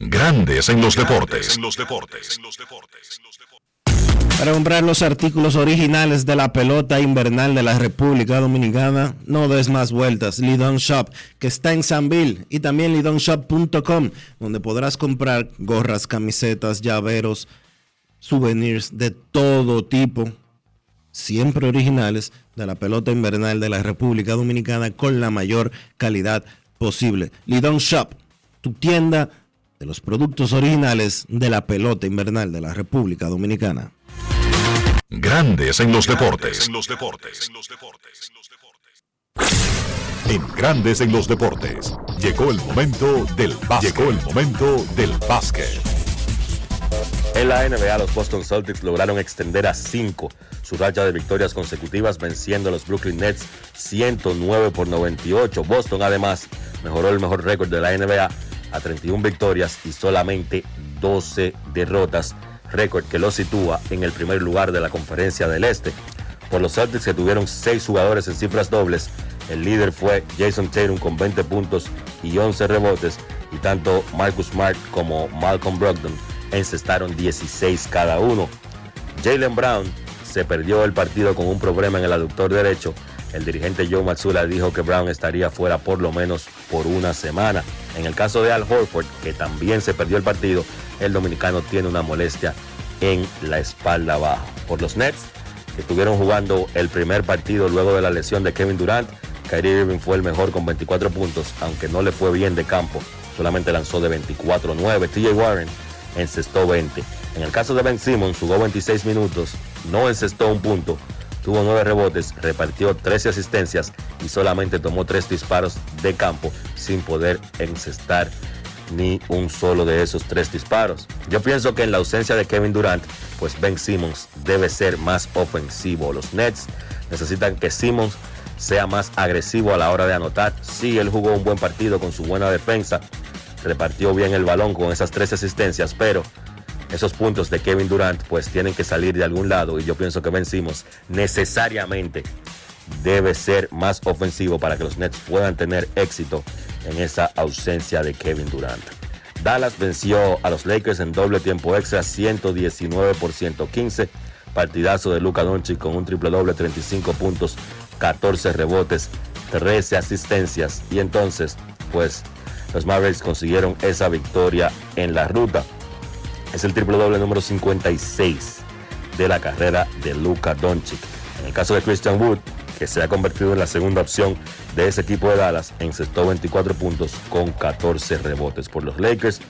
Grandes en los deportes. Para comprar los artículos originales de la pelota invernal de la República Dominicana, no des más vueltas. Lidon Shop, que está en Sanville, y también lidonshop.com, donde podrás comprar gorras, camisetas, llaveros, souvenirs de todo tipo, siempre originales, de la pelota invernal de la República Dominicana con la mayor calidad posible. Lidon Shop, tu tienda de los productos originales de la pelota invernal de la República Dominicana. Grandes en los deportes. En Grandes en los deportes. Llegó el momento del básquet. Llegó el momento del básquet. En la NBA, los Boston Celtics lograron extender a 5 su racha de victorias consecutivas venciendo a los Brooklyn Nets 109 por 98. Boston además mejoró el mejor récord de la NBA a 31 victorias y solamente 12 derrotas, récord que lo sitúa en el primer lugar de la conferencia del Este. Por los Celtics que tuvieron 6 jugadores en cifras dobles, el líder fue Jason Tatum con 20 puntos y 11 rebotes y tanto Marcus Smart como Malcolm Brogdon encestaron 16 cada uno. Jalen Brown se perdió el partido con un problema en el aductor derecho el dirigente Joe Matsula dijo que Brown estaría fuera por lo menos por una semana. En el caso de Al Horford, que también se perdió el partido, el dominicano tiene una molestia en la espalda baja. Por los Nets, que estuvieron jugando el primer partido luego de la lesión de Kevin Durant, Kyrie Irving fue el mejor con 24 puntos, aunque no le fue bien de campo. Solamente lanzó de 24-9. TJ Warren encestó 20. En el caso de Ben Simmons, jugó 26 minutos, no encestó un punto, tuvo nueve rebotes, repartió 13 asistencias y solamente tomó tres disparos de campo sin poder encestar ni un solo de esos tres disparos. Yo pienso que en la ausencia de Kevin Durant, pues Ben Simmons debe ser más ofensivo. Los Nets necesitan que Simmons sea más agresivo a la hora de anotar. Sí, él jugó un buen partido con su buena defensa, repartió bien el balón con esas tres asistencias, pero esos puntos de Kevin Durant pues tienen que salir de algún lado y yo pienso que vencimos necesariamente debe ser más ofensivo para que los Nets puedan tener éxito en esa ausencia de Kevin Durant. Dallas venció a los Lakers en doble tiempo extra 119 por 115. Partidazo de Luca Doncic con un triple doble, 35 puntos, 14 rebotes, 13 asistencias. Y entonces, pues, los Mavericks consiguieron esa victoria en la ruta. Es el triple doble número 56 de la carrera de Luca Doncic. En el caso de Christian Wood, que se ha convertido en la segunda opción de ese equipo de Dallas, encestó 24 puntos con 14 rebotes por los Lakers.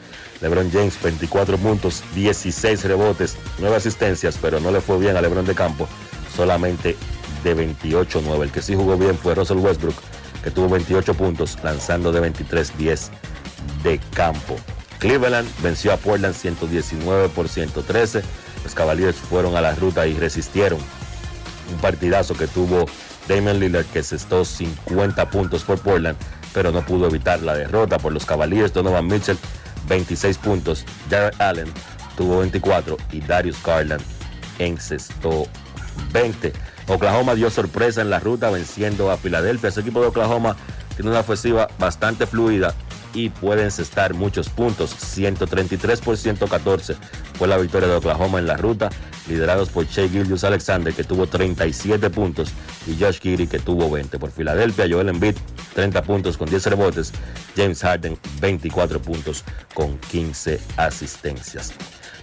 LeBron James 24 puntos, 16 rebotes, 9 asistencias, pero no le fue bien a LeBron de campo, solamente de 28-9. El que sí jugó bien fue Russell Westbrook, que tuvo 28 puntos lanzando de 23-10 de campo. Cleveland venció a Portland 119 por 113. Los Cavaliers fueron a la ruta y resistieron un partidazo que tuvo Damon Lillard que cestó 50 puntos por Portland, pero no pudo evitar la derrota por los Cavaliers. Donovan Mitchell 26 puntos, Jared Allen tuvo 24 y Darius Garland encestó 20. Oklahoma dio sorpresa en la ruta venciendo a Filadelfia. Ese equipo de Oklahoma tiene una ofensiva bastante fluida y puede encestar muchos puntos. 133 por 114 fue la victoria de Oklahoma en la ruta, liderados por Shea Gildius Alexander, que tuvo 37 puntos, y Josh Giri, que tuvo 20. Por Filadelfia, Joel Embiid, 30 puntos con 10 rebotes. James Harden, 24 puntos con 15 asistencias.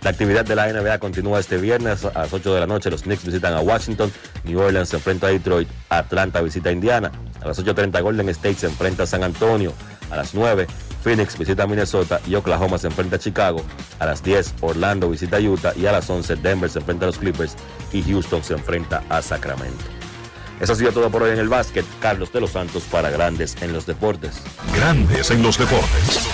La actividad de la NBA continúa este viernes a las 8 de la noche. Los Knicks visitan a Washington, New Orleans se enfrenta a Detroit, Atlanta visita a Indiana. A las 8.30 Golden State se enfrenta a San Antonio. A las 9 Phoenix visita a Minnesota y Oklahoma se enfrenta a Chicago. A las 10 Orlando visita a Utah y a las 11 Denver se enfrenta a los Clippers y Houston se enfrenta a Sacramento. Eso ha sido todo por hoy en el básquet. Carlos de los Santos para Grandes en los Deportes. Grandes en los Deportes.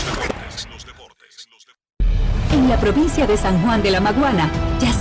En la provincia de San Juan de la Maguana ya se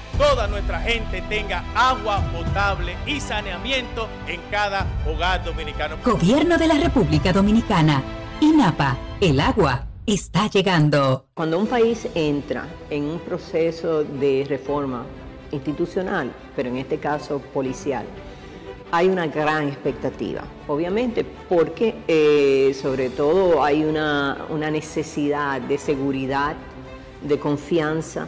toda nuestra gente tenga agua potable y saneamiento en cada hogar dominicano. Gobierno de la República Dominicana. INAPA. El agua está llegando. Cuando un país entra en un proceso de reforma institucional, pero en este caso policial, hay una gran expectativa, obviamente, porque eh, sobre todo hay una, una necesidad de seguridad, de confianza,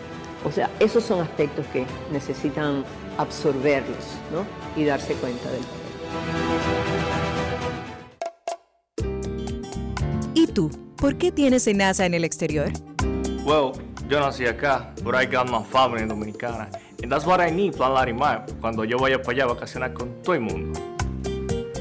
o sea, esos son aspectos que necesitan absorberlos ¿no? y darse cuenta del poder. ¿Y tú? ¿Por qué tienes NASA en el exterior? Well, yo nací acá, but I got my family dominicana. And that's what I need, Plan Larimar, cuando yo vaya para allá a vacacionar con todo el mundo.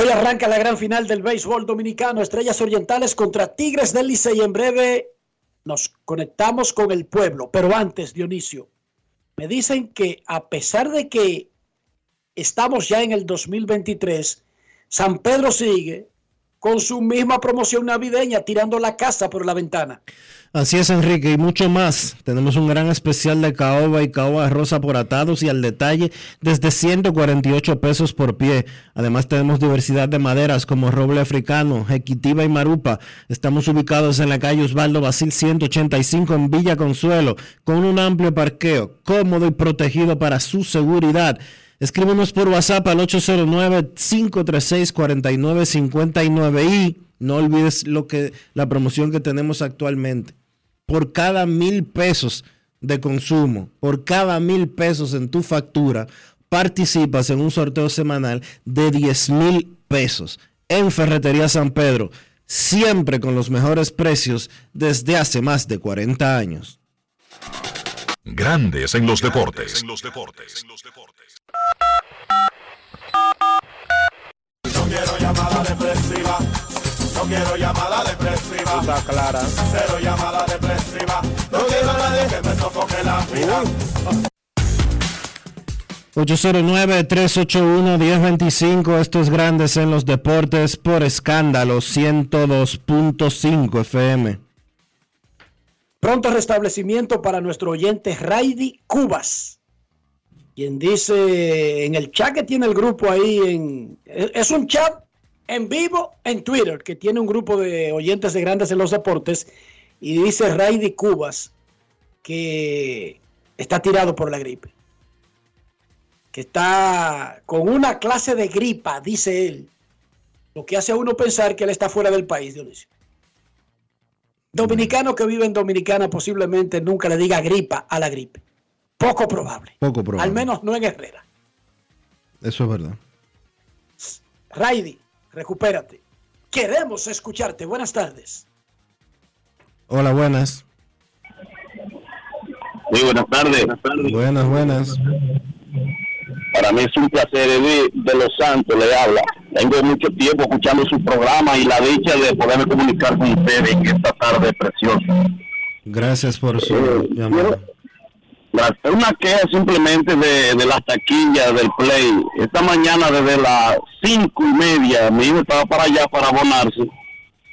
Hoy arranca la gran final del béisbol dominicano, Estrellas Orientales contra Tigres del Licey. En breve nos conectamos con el pueblo, pero antes, Dionisio, me dicen que a pesar de que estamos ya en el 2023, San Pedro sigue con su misma promoción navideña, tirando la casa por la ventana. Así es, Enrique, y mucho más. Tenemos un gran especial de caoba y caoba rosa por atados y al detalle desde 148 pesos por pie. Además tenemos diversidad de maderas como roble africano, jequitiva y marupa. Estamos ubicados en la calle Osvaldo Basil 185 en Villa Consuelo, con un amplio parqueo, cómodo y protegido para su seguridad. Escríbenos por WhatsApp al 809-536-4959 y no olvides lo que, la promoción que tenemos actualmente por cada mil pesos de consumo, por cada mil pesos en tu factura, participas en un sorteo semanal de 10 mil pesos en Ferretería San Pedro, siempre con los mejores precios desde hace más de 40 años. Grandes en los deportes. No quiero llamada depresiva. No quiero llamada depresiva. Está clara. Cero llamada depresiva. No quiero a nadie que me sofoque la vida. 809-381-1025, estos grandes en los deportes por escándalo 102.5 FM. Pronto restablecimiento para nuestro oyente Raidy Cubas, quien dice en el chat que tiene el grupo ahí, en, es un chat en vivo en Twitter, que tiene un grupo de oyentes de grandes en los deportes, y dice Raidy Cubas que está tirado por la gripe. Que está con una clase de gripa, dice él. Lo que hace a uno pensar que él está fuera del país, Dionisio. Dominicano que vive en Dominicana posiblemente nunca le diga gripa a la gripe. Poco probable. Poco probable. Al menos no en Herrera. Eso es verdad. Raidy, recupérate. Queremos escucharte. Buenas tardes. Hola, buenas. Muy buenas tardes. Buenas, buenas. Para mí es un placer, Edith de los Santos le habla. Tengo mucho tiempo escuchando su programa y la dicha de poderme comunicar con ustedes en esta tarde preciosa. Gracias por su Eh, llamada. La- Una queja simplemente de, de las taquillas del Play. Esta mañana desde las cinco y media mi hijo estaba para allá para abonarse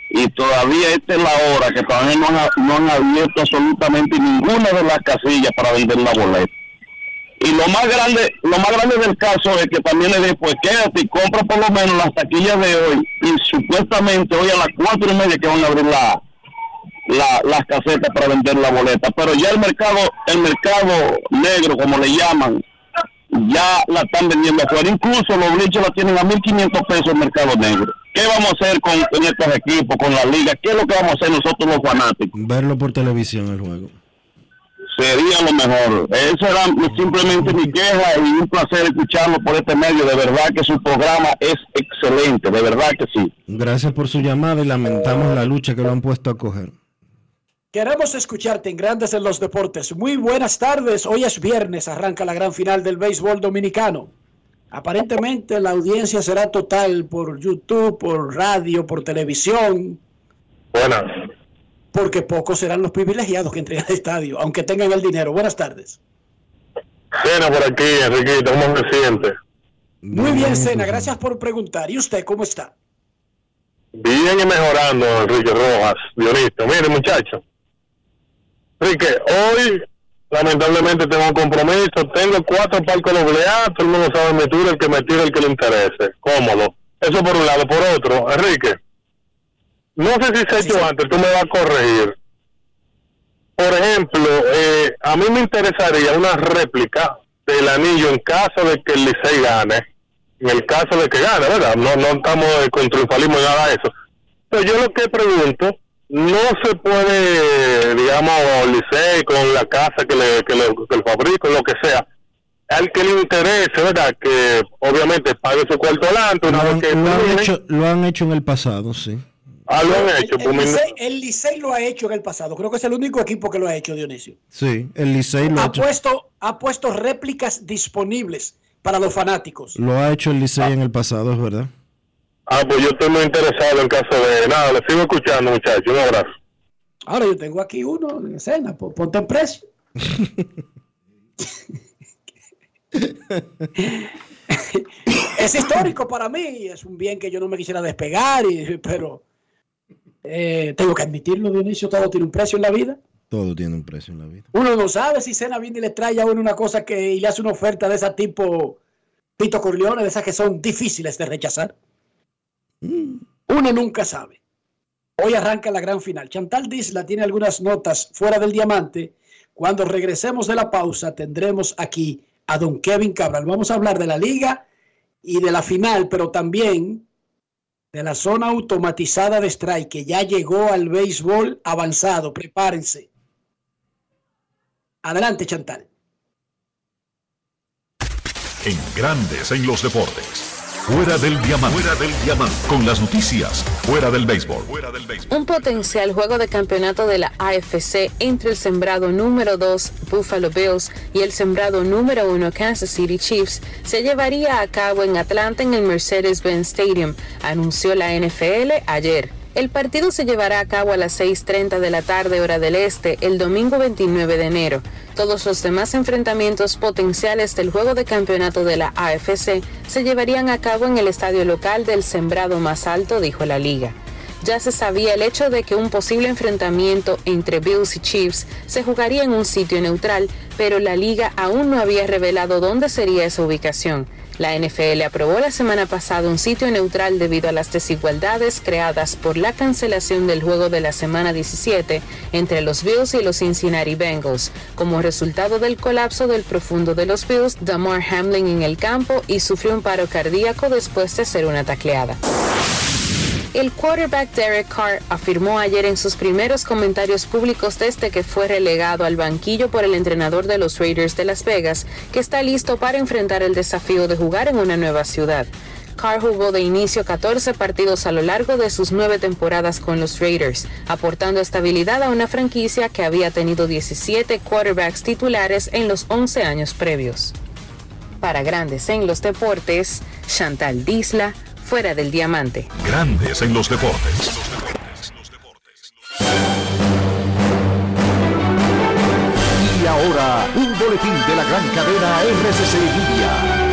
y todavía esta es la hora que todavía no han, no han abierto absolutamente ninguna de las casillas para vender la boleta. Y lo más grande, lo más grande del caso es que también le dije, pues quédate y compra por lo menos las taquillas de hoy. Y supuestamente hoy a las cuatro y media que van a abrir la, la- las casetas para vender la boleta. Pero ya el mercado, el mercado negro, como le llaman, ya la están vendiendo afuera. Incluso los blichos la tienen a 1.500 pesos el mercado negro. ¿Qué vamos a hacer con, con estos equipos, con la liga? ¿Qué es lo que vamos a hacer nosotros los fanáticos? Verlo por televisión el juego. Sería lo mejor. Esa era simplemente mi queja y un placer escucharlo por este medio. De verdad que su programa es excelente, de verdad que sí. Gracias por su llamada y lamentamos la lucha que lo han puesto a coger. Queremos escucharte en Grandes en los Deportes. Muy buenas tardes. Hoy es viernes, arranca la gran final del béisbol dominicano. Aparentemente la audiencia será total por YouTube, por radio, por televisión, Buenas. porque pocos serán los privilegiados que entren al estadio, aunque tengan el dinero. Buenas tardes. Cena por aquí, Enriquito, ¿cómo se siente? Muy bien, Sena, gracias por preguntar. ¿Y usted cómo está? Bien y mejorando, Enrique Rojas, Dionisio. Mire, muchacho. Enrique, hoy lamentablemente tengo un compromiso. Tengo cuatro palcos doble A, todo el mundo sabe me tira el que me tira el que le interese. Cómodo. Eso por un lado. Por otro, Enrique, no sé si se ha hecho antes, tú me vas a corregir. Por ejemplo, eh, a mí me interesaría una réplica del anillo en caso de que el Licey gane. En el caso de que gane, ¿verdad? No, no estamos con triunfalismo ni nada de eso. Pero yo lo que pregunto, no se puede, digamos, Licey con la casa que le, que le, que le fabrico, lo que sea. Al que le interese, ¿verdad? Que obviamente pague su cuarto adelante una Lo vez han, que lo han termine. hecho, lo han hecho en el pasado, sí. Ah, lo han hecho. El pues, mi- Licey, el Licey lo ha hecho en el pasado. Creo que es el único equipo que lo ha hecho, Dionisio. Sí, el Licey lo ha Ha hecho, puesto, ha puesto réplicas disponibles para los fanáticos. lo ha hecho el Licey en el pasado, es verdad. Ah, pues yo estoy muy interesado en caso de nada. Le sigo escuchando, muchachos. Un abrazo. Ahora yo tengo aquí uno en escena, po- ponte en precio. es histórico para mí, es un bien que yo no me quisiera despegar, y, pero eh, tengo que admitirlo, Dionisio, todo tiene un precio en la vida. Todo tiene un precio en la vida. Uno no sabe si Cena viene y le trae a uno una cosa que y le hace una oferta de ese tipo Pito Corleone, de esas que son difíciles de rechazar. Uno nunca sabe. Hoy arranca la gran final. Chantal Disla tiene algunas notas fuera del diamante. Cuando regresemos de la pausa tendremos aquí a don Kevin Cabral. Vamos a hablar de la liga y de la final, pero también de la zona automatizada de strike que ya llegó al béisbol avanzado. Prepárense. Adelante, Chantal. En grandes en los deportes. Fuera del diamante. Fuera del diamante. Con las noticias. Fuera del béisbol. Fuera del béisbol. Un potencial juego de campeonato de la AFC entre el sembrado número 2 Buffalo Bills y el sembrado número 1 Kansas City Chiefs se llevaría a cabo en Atlanta en el Mercedes-Benz Stadium, anunció la NFL ayer. El partido se llevará a cabo a las 6.30 de la tarde hora del este el domingo 29 de enero. Todos los demás enfrentamientos potenciales del juego de campeonato de la AFC se llevarían a cabo en el estadio local del sembrado más alto, dijo la liga. Ya se sabía el hecho de que un posible enfrentamiento entre Bills y Chiefs se jugaría en un sitio neutral, pero la liga aún no había revelado dónde sería esa ubicación. La NFL aprobó la semana pasada un sitio neutral debido a las desigualdades creadas por la cancelación del juego de la semana 17 entre los Bills y los Cincinnati Bengals, como resultado del colapso del profundo de los Bills, Damar Hamlin en el campo y sufrió un paro cardíaco después de ser una tacleada. El quarterback Derek Carr afirmó ayer en sus primeros comentarios públicos desde que fue relegado al banquillo por el entrenador de los Raiders de Las Vegas que está listo para enfrentar el desafío de jugar en una nueva ciudad. Carr jugó de inicio 14 partidos a lo largo de sus nueve temporadas con los Raiders, aportando estabilidad a una franquicia que había tenido 17 quarterbacks titulares en los 11 años previos. Para Grandes en los Deportes, Chantal Disla, fuera del diamante. Grandes en los deportes. Y ahora, un boletín de la gran cadena RCC Libia.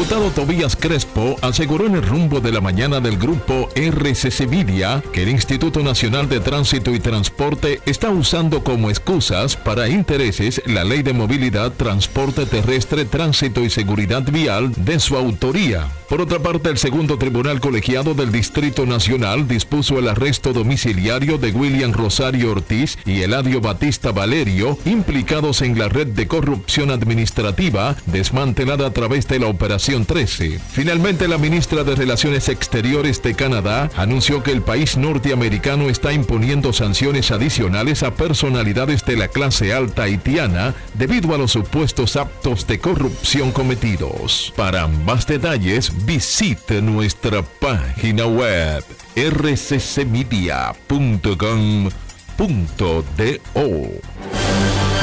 Diputado Tobías Crespo aseguró en el rumbo de la mañana del grupo RCC Media que el Instituto Nacional de Tránsito y Transporte está usando como excusas para intereses la Ley de Movilidad, Transporte Terrestre, Tránsito y Seguridad Vial de su autoría. Por otra parte, el segundo tribunal colegiado del Distrito Nacional dispuso el arresto domiciliario de William Rosario Ortiz y Eladio Batista Valerio, implicados en la red de corrupción administrativa desmantelada a través de la Operación 13. Finalmente, la ministra de Relaciones Exteriores de Canadá anunció que el país norteamericano está imponiendo sanciones adicionales a personalidades de la clase alta haitiana debido a los supuestos actos de corrupción cometidos. Para más detalles, visite nuestra página web rccmedia.com.do.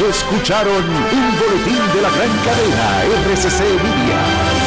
Escucharon un boletín de la gran cadena RCC Media.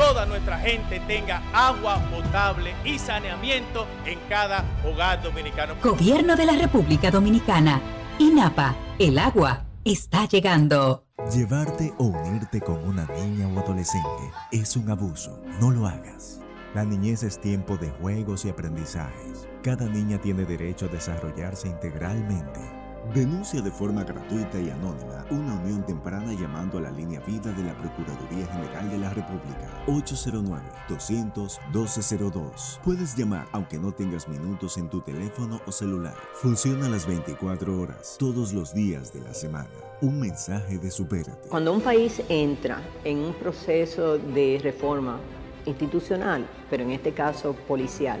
toda nuestra gente tenga agua potable y saneamiento en cada hogar dominicano. Gobierno de la República Dominicana. INAPA. El agua está llegando. Llevarte o unirte con una niña o adolescente es un abuso. No lo hagas. La niñez es tiempo de juegos y aprendizajes. Cada niña tiene derecho a desarrollarse integralmente Denuncia de forma gratuita y anónima una unión temprana llamando a la línea vida de la Procuraduría General de la República 809-200-1202. Puedes llamar aunque no tengas minutos en tu teléfono o celular. Funciona las 24 horas, todos los días de la semana. Un mensaje de Supérate. Cuando un país entra en un proceso de reforma institucional, pero en este caso policial,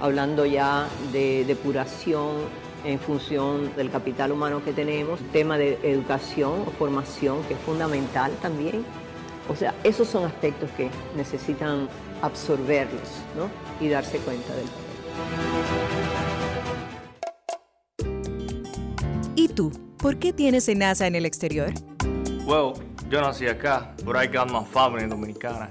hablando ya de depuración en función del capital humano que tenemos, tema de educación o formación que es fundamental también. O sea, esos son aspectos que necesitan absorberlos ¿no? y darse cuenta del ¿Y tú? ¿Por qué tienes NASA en el exterior? Well, yo nací acá, but I got my family dominicana.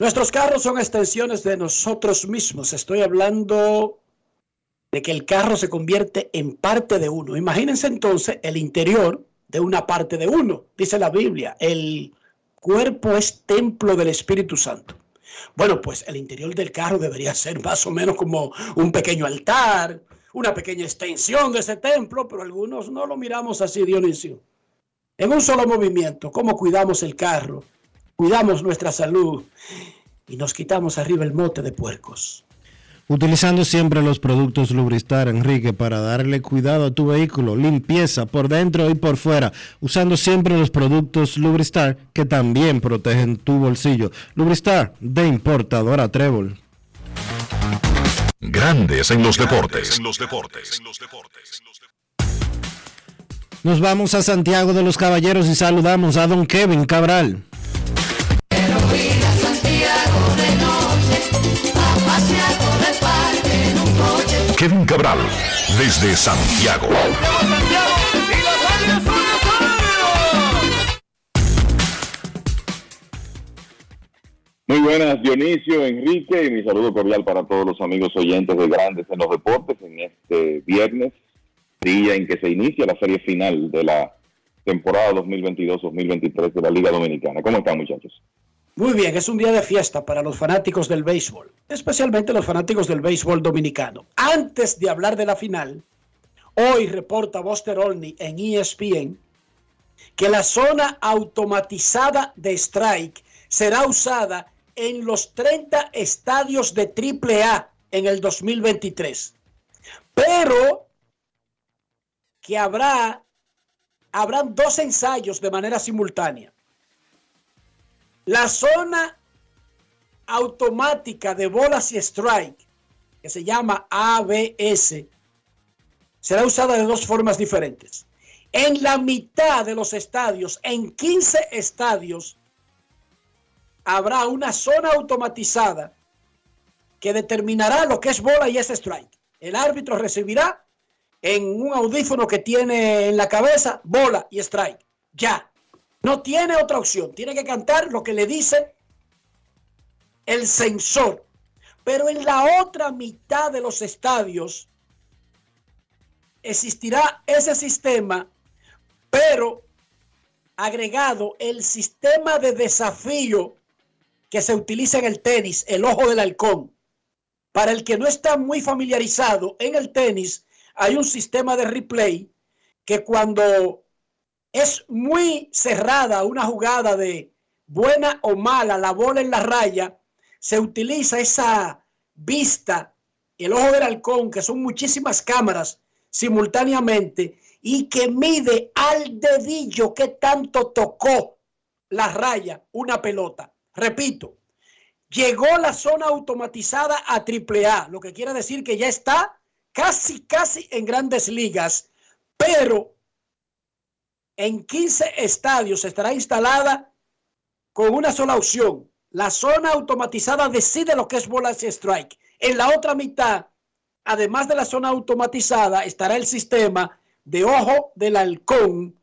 Nuestros carros son extensiones de nosotros mismos. Estoy hablando de que el carro se convierte en parte de uno. Imagínense entonces el interior de una parte de uno. Dice la Biblia, el cuerpo es templo del Espíritu Santo. Bueno, pues el interior del carro debería ser más o menos como un pequeño altar, una pequeña extensión de ese templo, pero algunos no lo miramos así, Dionisio. En un solo movimiento, ¿cómo cuidamos el carro? Cuidamos nuestra salud y nos quitamos arriba el mote de puercos. Utilizando siempre los productos Lubristar, Enrique, para darle cuidado a tu vehículo, limpieza por dentro y por fuera, usando siempre los productos Lubristar que también protegen tu bolsillo. Lubristar de importadora Trébol. Grandes en los deportes. Nos vamos a Santiago de los Caballeros y saludamos a don Kevin Cabral. Kevin Cabral, desde Santiago. Muy buenas, Dionisio, Enrique, y mi saludo cordial para todos los amigos oyentes de Grandes en los Deportes en este viernes, día en que se inicia la serie final de la temporada 2022-2023 de la Liga Dominicana. ¿Cómo están, muchachos? Muy bien, es un día de fiesta para los fanáticos del béisbol, especialmente los fanáticos del béisbol dominicano. Antes de hablar de la final, hoy reporta Buster Olney en ESPN que la zona automatizada de strike será usada en los 30 estadios de AAA en el 2023. Pero que habrá habrán dos ensayos de manera simultánea. La zona automática de bolas y strike, que se llama ABS, será usada de dos formas diferentes. En la mitad de los estadios, en 15 estadios, habrá una zona automatizada que determinará lo que es bola y es strike. El árbitro recibirá en un audífono que tiene en la cabeza bola y strike. Ya. No tiene otra opción. Tiene que cantar lo que le dice el sensor. Pero en la otra mitad de los estadios existirá ese sistema, pero agregado el sistema de desafío que se utiliza en el tenis, el ojo del halcón. Para el que no está muy familiarizado en el tenis, hay un sistema de replay que cuando es muy cerrada una jugada de buena o mala, la bola en la raya, se utiliza esa vista, el ojo del halcón, que son muchísimas cámaras simultáneamente y que mide al dedillo que tanto tocó la raya una pelota. Repito, llegó la zona automatizada a AAA, lo que quiere decir que ya está casi, casi en grandes ligas, pero en 15 estadios estará instalada con una sola opción. La zona automatizada decide lo que es bola y strike. En la otra mitad, además de la zona automatizada, estará el sistema de ojo del halcón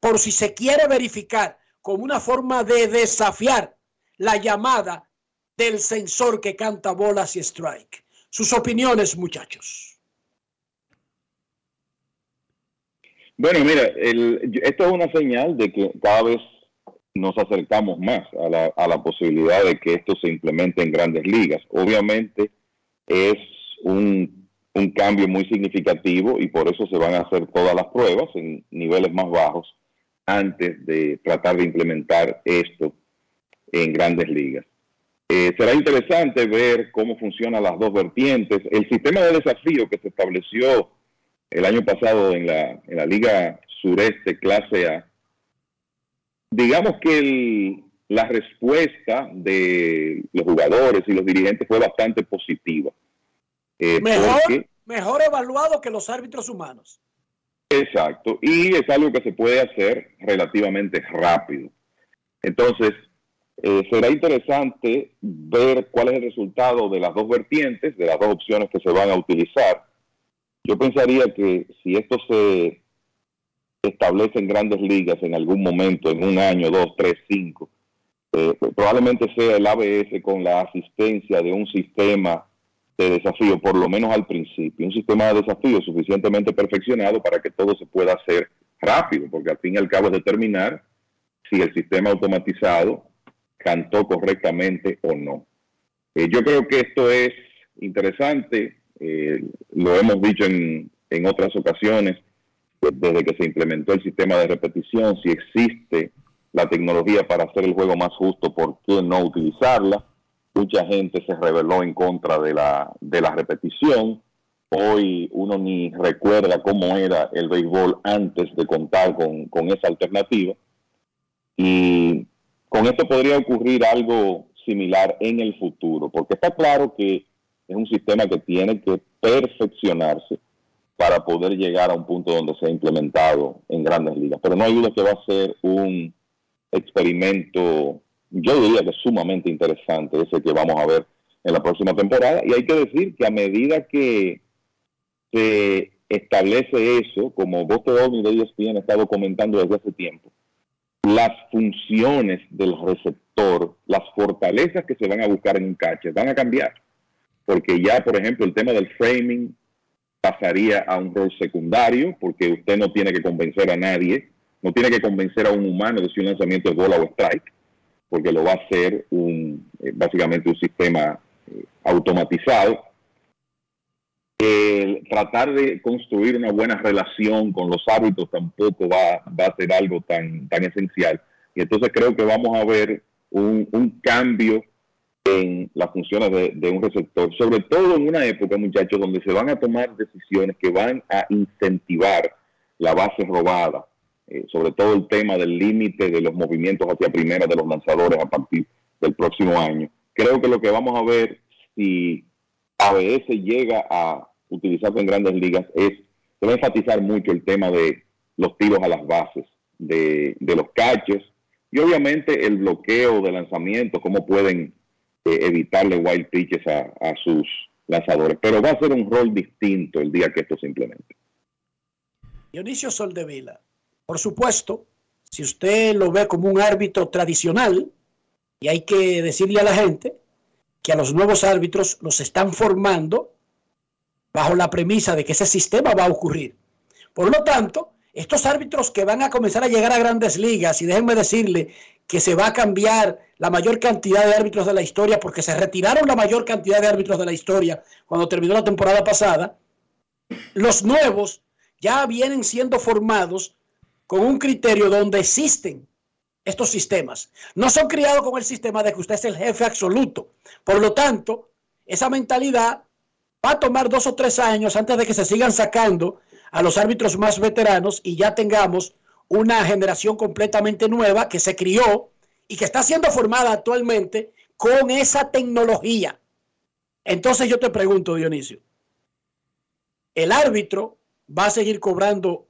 por si se quiere verificar como una forma de desafiar la llamada del sensor que canta bolas y strike. Sus opiniones, muchachos. Bueno, mira, el, esto es una señal de que cada vez nos acercamos más a la, a la posibilidad de que esto se implemente en grandes ligas. Obviamente es un, cambio muy significativo y por eso se van a hacer todas las pruebas en niveles más bajos antes de tratar de implementar esto en grandes ligas. Eh, será interesante ver cómo funcionan las dos vertientes. El sistema de desafío que se estableció el año pasado en la, en la Liga Sureste Clase A, digamos que la respuesta de los jugadores y los dirigentes fue bastante positiva. Eh, mejor, mejor evaluado que los árbitros humanos. Exacto, y es algo que se puede hacer relativamente rápido. Entonces, eh, será interesante ver cuál es el resultado de las dos vertientes, de las dos opciones que se van a utilizar. Yo pensaría que si esto se establece en grandes ligas en algún momento, en un año, dos, tres, cinco, eh, probablemente sea el ABS con la asistencia de un sistema de desafío, por lo menos al principio, un sistema de desafío suficientemente perfeccionado para que todo se pueda hacer rápido, porque al fin y al cabo es determinar si el sistema automatizado cantó correctamente o no. Eh, yo creo que esto es interesante, eh, lo hemos dicho en, en otras ocasiones, desde que se implementó el sistema de repetición, si existe la tecnología para hacer el juego más justo, ¿por qué no utilizarla? Mucha gente se rebeló en contra de la, de la repetición. Hoy uno ni recuerda cómo era el béisbol antes de contar con, con esa alternativa. Y con esto podría ocurrir algo similar en el futuro, porque está claro que es un sistema que tiene que perfeccionarse para poder llegar a un punto donde sea implementado en grandes ligas. Pero no hay duda que va a ser un experimento, yo diría que sumamente interesante, ese que vamos a ver en la próxima temporada. Y hay que decir que a medida que se establece eso, como vos y de ESPN han estado comentando desde hace tiempo, las funciones del receptor, las fortalezas que se van a buscar en un catcher van a cambiar. Porque ya, por ejemplo, el tema del framing pasaría a un rol secundario, porque usted no tiene que convencer a nadie, no tiene que convencer a un humano de si un lanzamiento es bola o strike, porque lo va a hacer un, eh, básicamente un sistema eh, automatizado tratar de construir una buena relación con los árbitros tampoco va, a ser algo tan, tan esencial. Y entonces creo que vamos a ver un, cambio en las funciones de, un receptor, sobre todo en una época, muchachos, donde se van a tomar decisiones que van a incentivar la base robada, eh, sobre todo el tema del límite de los movimientos hacia primera de los lanzadores a partir del próximo año. Creo que lo que vamos a ver si ABS llega a utilizarse en grandes ligas es, se va a enfatizar mucho el tema de los tiros a las bases, de, los catches y obviamente el bloqueo de lanzamiento, cómo pueden eh, evitarle wild pitches a, a sus lanzadores. Pero va a ser un rol distinto el día que esto se implemente. Dionisio Soldevila, por supuesto, si usted lo ve como un árbitro tradicional, y hay que decirle a la gente que a los nuevos árbitros los están formando bajo la premisa de que ese sistema va a ocurrir. Por lo tanto, estos árbitros que van a comenzar a llegar a grandes ligas, y déjenme decirle que se va a cambiar la mayor cantidad de árbitros de la historia, porque se retiraron la mayor cantidad de árbitros de la historia cuando terminó la temporada pasada, los nuevos ya vienen siendo formados con un criterio donde existen estos sistemas. No son criados con el sistema de que usted es el jefe absoluto. Por lo tanto, esa mentalidad va a tomar dos o tres años antes de que se sigan sacando a los árbitros más veteranos y ya tengamos una generación completamente nueva que se crió y que está siendo formada actualmente con esa tecnología. Entonces yo te pregunto, Dionisio, el árbitro va a seguir cobrando,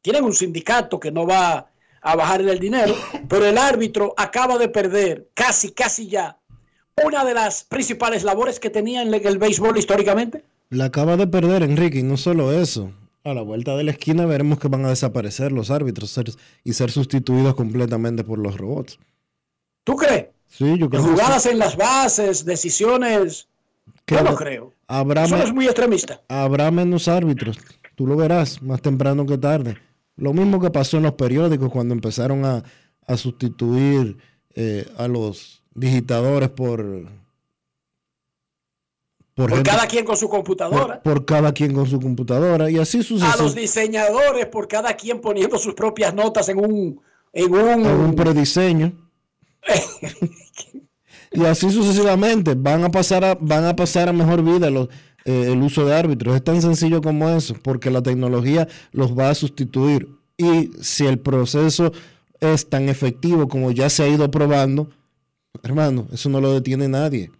tienen un sindicato que no va a bajarle el dinero, pero el árbitro acaba de perder casi, casi ya una de las principales labores que tenía en el béisbol históricamente. La acaba de perder, Enrique, y no solo eso. A la vuelta de la esquina veremos que van a desaparecer los árbitros y ser sustituidos completamente por los robots. ¿Tú crees? Sí, yo creo. Jugadas en las bases, decisiones. Yo no creo. Habrá Eso es muy extremista. Habrá menos árbitros. Tú lo verás más temprano que tarde. Lo mismo que pasó en los periódicos cuando empezaron a, a sustituir eh, a los digitadores por por, cada quien con su computadora. Por, cada quien con su computadora y así sucede. A los diseñadores por cada quien poniendo sus propias notas en un en un, en un prediseño. y así sucesivamente van a pasar a, van a pasar a mejor vida los, eh, el uso de árbitros. Es tan sencillo como eso, porque la tecnología los va a sustituir. Y si el proceso es tan efectivo como ya se ha ido probando, hermano, eso no lo detiene nadie.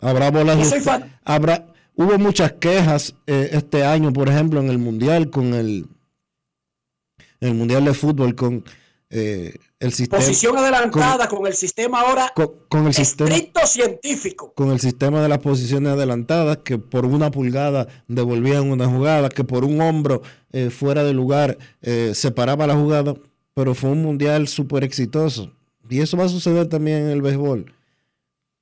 Habrá bolas. Habrá, hubo muchas quejas eh, este año, por ejemplo, en el Mundial, con el, el Mundial de Fútbol, con eh, el sistema. Posición adelantada con, el sistema ahora con, el sistema, estricto científico. Con el sistema de las posiciones adelantadas, que por una pulgada devolvían una jugada, que por un hombro eh, fuera de lugar se paraba la jugada, pero fue un Mundial súper exitoso. Y eso va a suceder también en el béisbol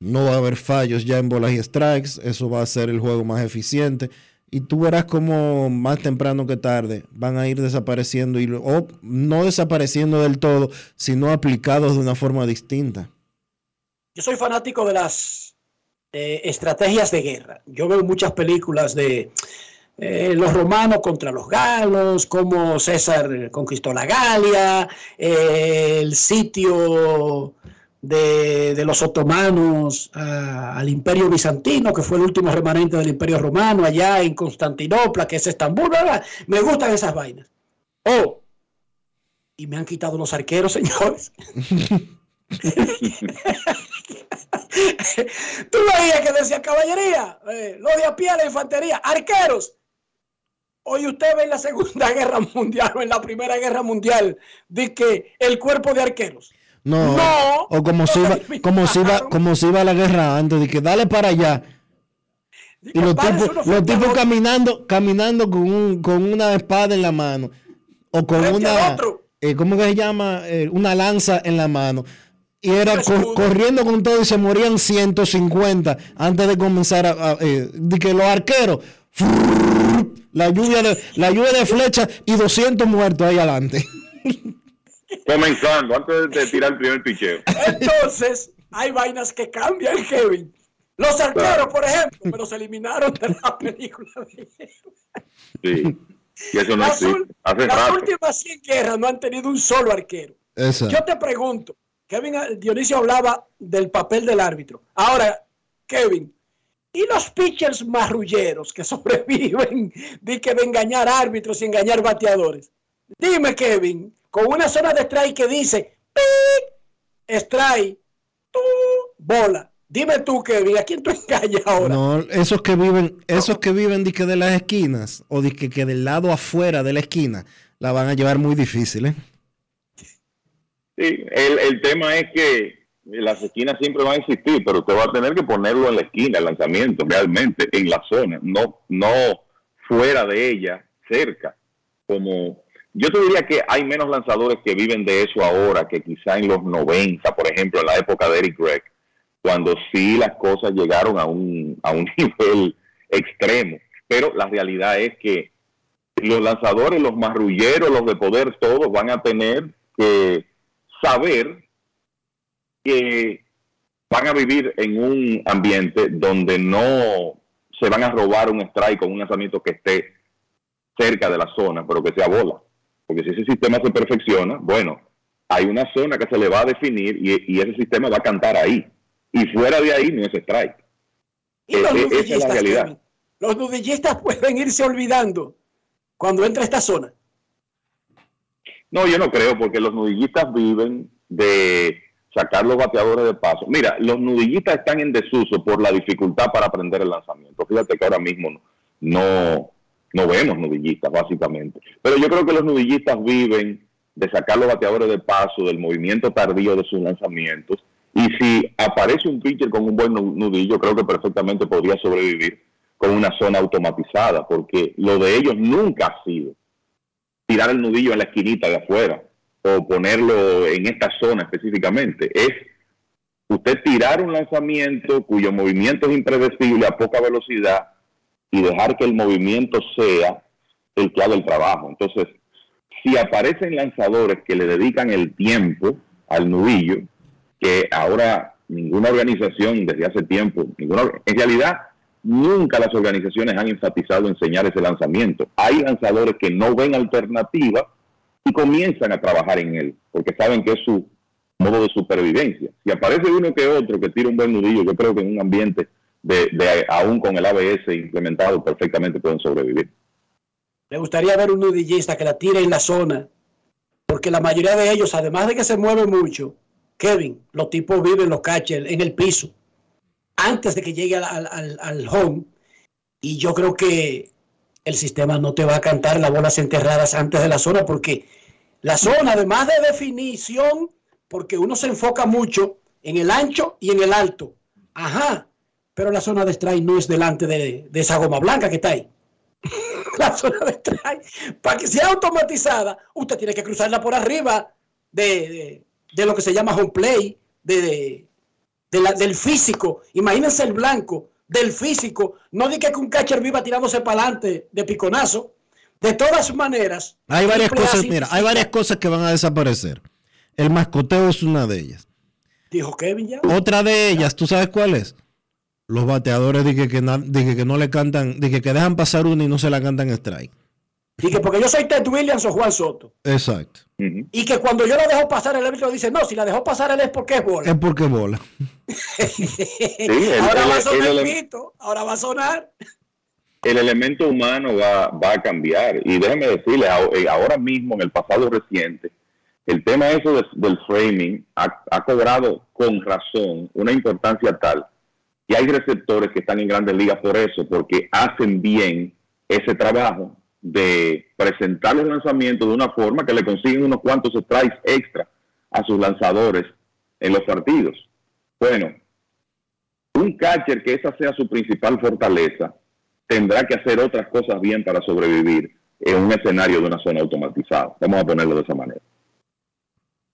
no va a haber fallos ya en bolas y strikes, eso va a ser el juego más eficiente. Y tú verás como más temprano que tarde van a ir desapareciendo, y, o no desapareciendo del todo, sino aplicados de una forma distinta. Yo soy fanático de las eh, estrategias de guerra. Yo veo muchas películas de eh, los romanos contra los galos, cómo César conquistó la Galia, eh, el sitio de, los otomanos al imperio bizantino, que fue el último remanente del imperio romano, allá en Constantinopla, que es Estambul. Me gustan esas vainas. Oh, y me han quitado los arqueros, señores. Tú veías que decía caballería, eh, lo de a pie, la infantería, arqueros. Hoy usted ve en la Segunda Guerra Mundial o en la Primera Guerra Mundial de que el cuerpo de arqueros no, o como si iba, como si iba, como si iba a la guerra antes, de que dale para allá. Y los tipos, los tipos caminando, caminando con, un, con una espada en la mano. O con una, eh, ¿cómo que se llama? Eh, una lanza en la mano. Y era corriendo con todo y se morían 150 antes de comenzar a, eh, de que los arqueros, la lluvia de, la lluvia de flechas y 200 muertos ahí adelante. Comenzando, antes de tirar el primer picheo. Entonces, hay vainas que cambian, Kevin. Los arqueros, por ejemplo, pero se eliminaron de la película. Sí. Y eso no las, las últimas 100 guerras no han tenido un solo arquero. Yo te pregunto, Kevin Dionisio hablaba del papel del árbitro. Ahora, Kevin, ¿y los pitchers marrulleros que sobreviven de que de engañar árbitros y engañar bateadores? Dime, Kevin, con una zona de strike que dice strike, tú, bola. Dime tú, Kevin, ¿a quién tú engañas ahora? No, esos que viven, esos que viven de que de las esquinas o de que, del lado afuera de la esquina la van a llevar muy difícil, ¿eh? Sí, el, el tema es que las esquinas siempre van a existir, pero usted va a tener que ponerlo en la esquina, el lanzamiento, realmente, en la zona, no, no fuera de ella, cerca, como yo te diría que hay menos lanzadores que viven de eso ahora que quizá en los 90, por ejemplo, en la época de Eric Gregg, cuando sí las cosas llegaron a un, a un nivel extremo. Pero la realidad es que los lanzadores, los marrulleros, los de poder, todos van a tener que saber que van a vivir en un ambiente donde no se van a robar un strike con un lanzamiento que esté cerca de la zona, pero que sea bola. Porque si ese sistema se perfecciona, bueno, hay una zona que se le va a definir y, ese sistema va a cantar ahí. Y fuera de ahí no es strike. ¿Y los e, esa es la realidad. Los nudillistas pueden irse olvidando cuando entra esta zona. No, yo no creo, porque los nudillistas viven de sacar los bateadores de paso. Mira, los nudillistas están en desuso por la dificultad para aprender el lanzamiento. Fíjate que ahora mismo no, no vemos nudillistas, básicamente. Pero yo creo que los nudillistas viven de sacar los bateadores de paso, del movimiento tardío de sus lanzamientos. Y si aparece un pitcher con un buen nudillo, creo que perfectamente podría sobrevivir con una zona automatizada, porque lo de ellos nunca ha sido tirar el nudillo en la esquinita de afuera o ponerlo en esta zona específicamente. Es usted tirar un lanzamiento cuyo movimiento es impredecible a poca velocidad y dejar que el movimiento sea el que haga el trabajo. Entonces, si aparecen lanzadores que le dedican el tiempo al nudillo, que ahora ninguna organización desde hace tiempo, ninguna, en realidad nunca las organizaciones han enfatizado enseñar ese lanzamiento. Hay lanzadores que no ven alternativa y comienzan a trabajar en él, porque saben que es su modo de supervivencia. Si aparece uno que otro que tira un buen nudillo, yo creo que en un ambiente aún con el ABS implementado perfectamente pueden sobrevivir. Me gustaría ver un nudillista que la tire en la zona, porque la mayoría de ellos, además de que se mueven mucho, Kevin, los tipos viven los catchers en el piso antes de que llegue al, home. Y yo creo que el sistema no te va a cantar las bolas enterradas antes de la zona, porque la zona, además de definición, porque uno se enfoca mucho en el ancho y en el alto. Ajá, pero la zona de strike no es delante de, esa goma blanca que está ahí. la zona de strike, para que sea automatizada, usted tiene que cruzarla por arriba de, lo que se llama home play, de, del físico. Imagínense el blanco del físico. No di que un catcher viva tirándose para adelante de piconazo. De todas maneras. Hay varias cosas, mira, hay varias cosas que van a desaparecer. El mascoteo es una de ellas. Dijo Kevin ya. Otra de ellas, ¿tú sabes cuál es? Los bateadores dije que, que, que no le cantan, dije que dejan pasar una y no se la cantan strike. Y que porque yo soy Ted Williams o Juan Soto. Exacto. Y que cuando yo la dejo pasar, el árbitro dice, no, si la dejó pasar él es porque es bola. Es porque es bola. ahora va a sonar el, pito, ahora va a sonar. El elemento humano va, a cambiar. Y déjeme decirle, eh, ahora mismo, en el pasado reciente, el tema eso del framing ha, ha cobrado con razón una importancia tal y hay receptores que están en grandes ligas por eso, porque hacen bien ese trabajo de presentar los lanzamientos de una forma que le consiguen unos cuantos strikes extra a sus lanzadores en los partidos. Bueno, un catcher que esa sea su principal fortaleza tendrá que hacer otras cosas bien para sobrevivir en un escenario de una zona automatizada. Vamos a ponerlo de esa manera.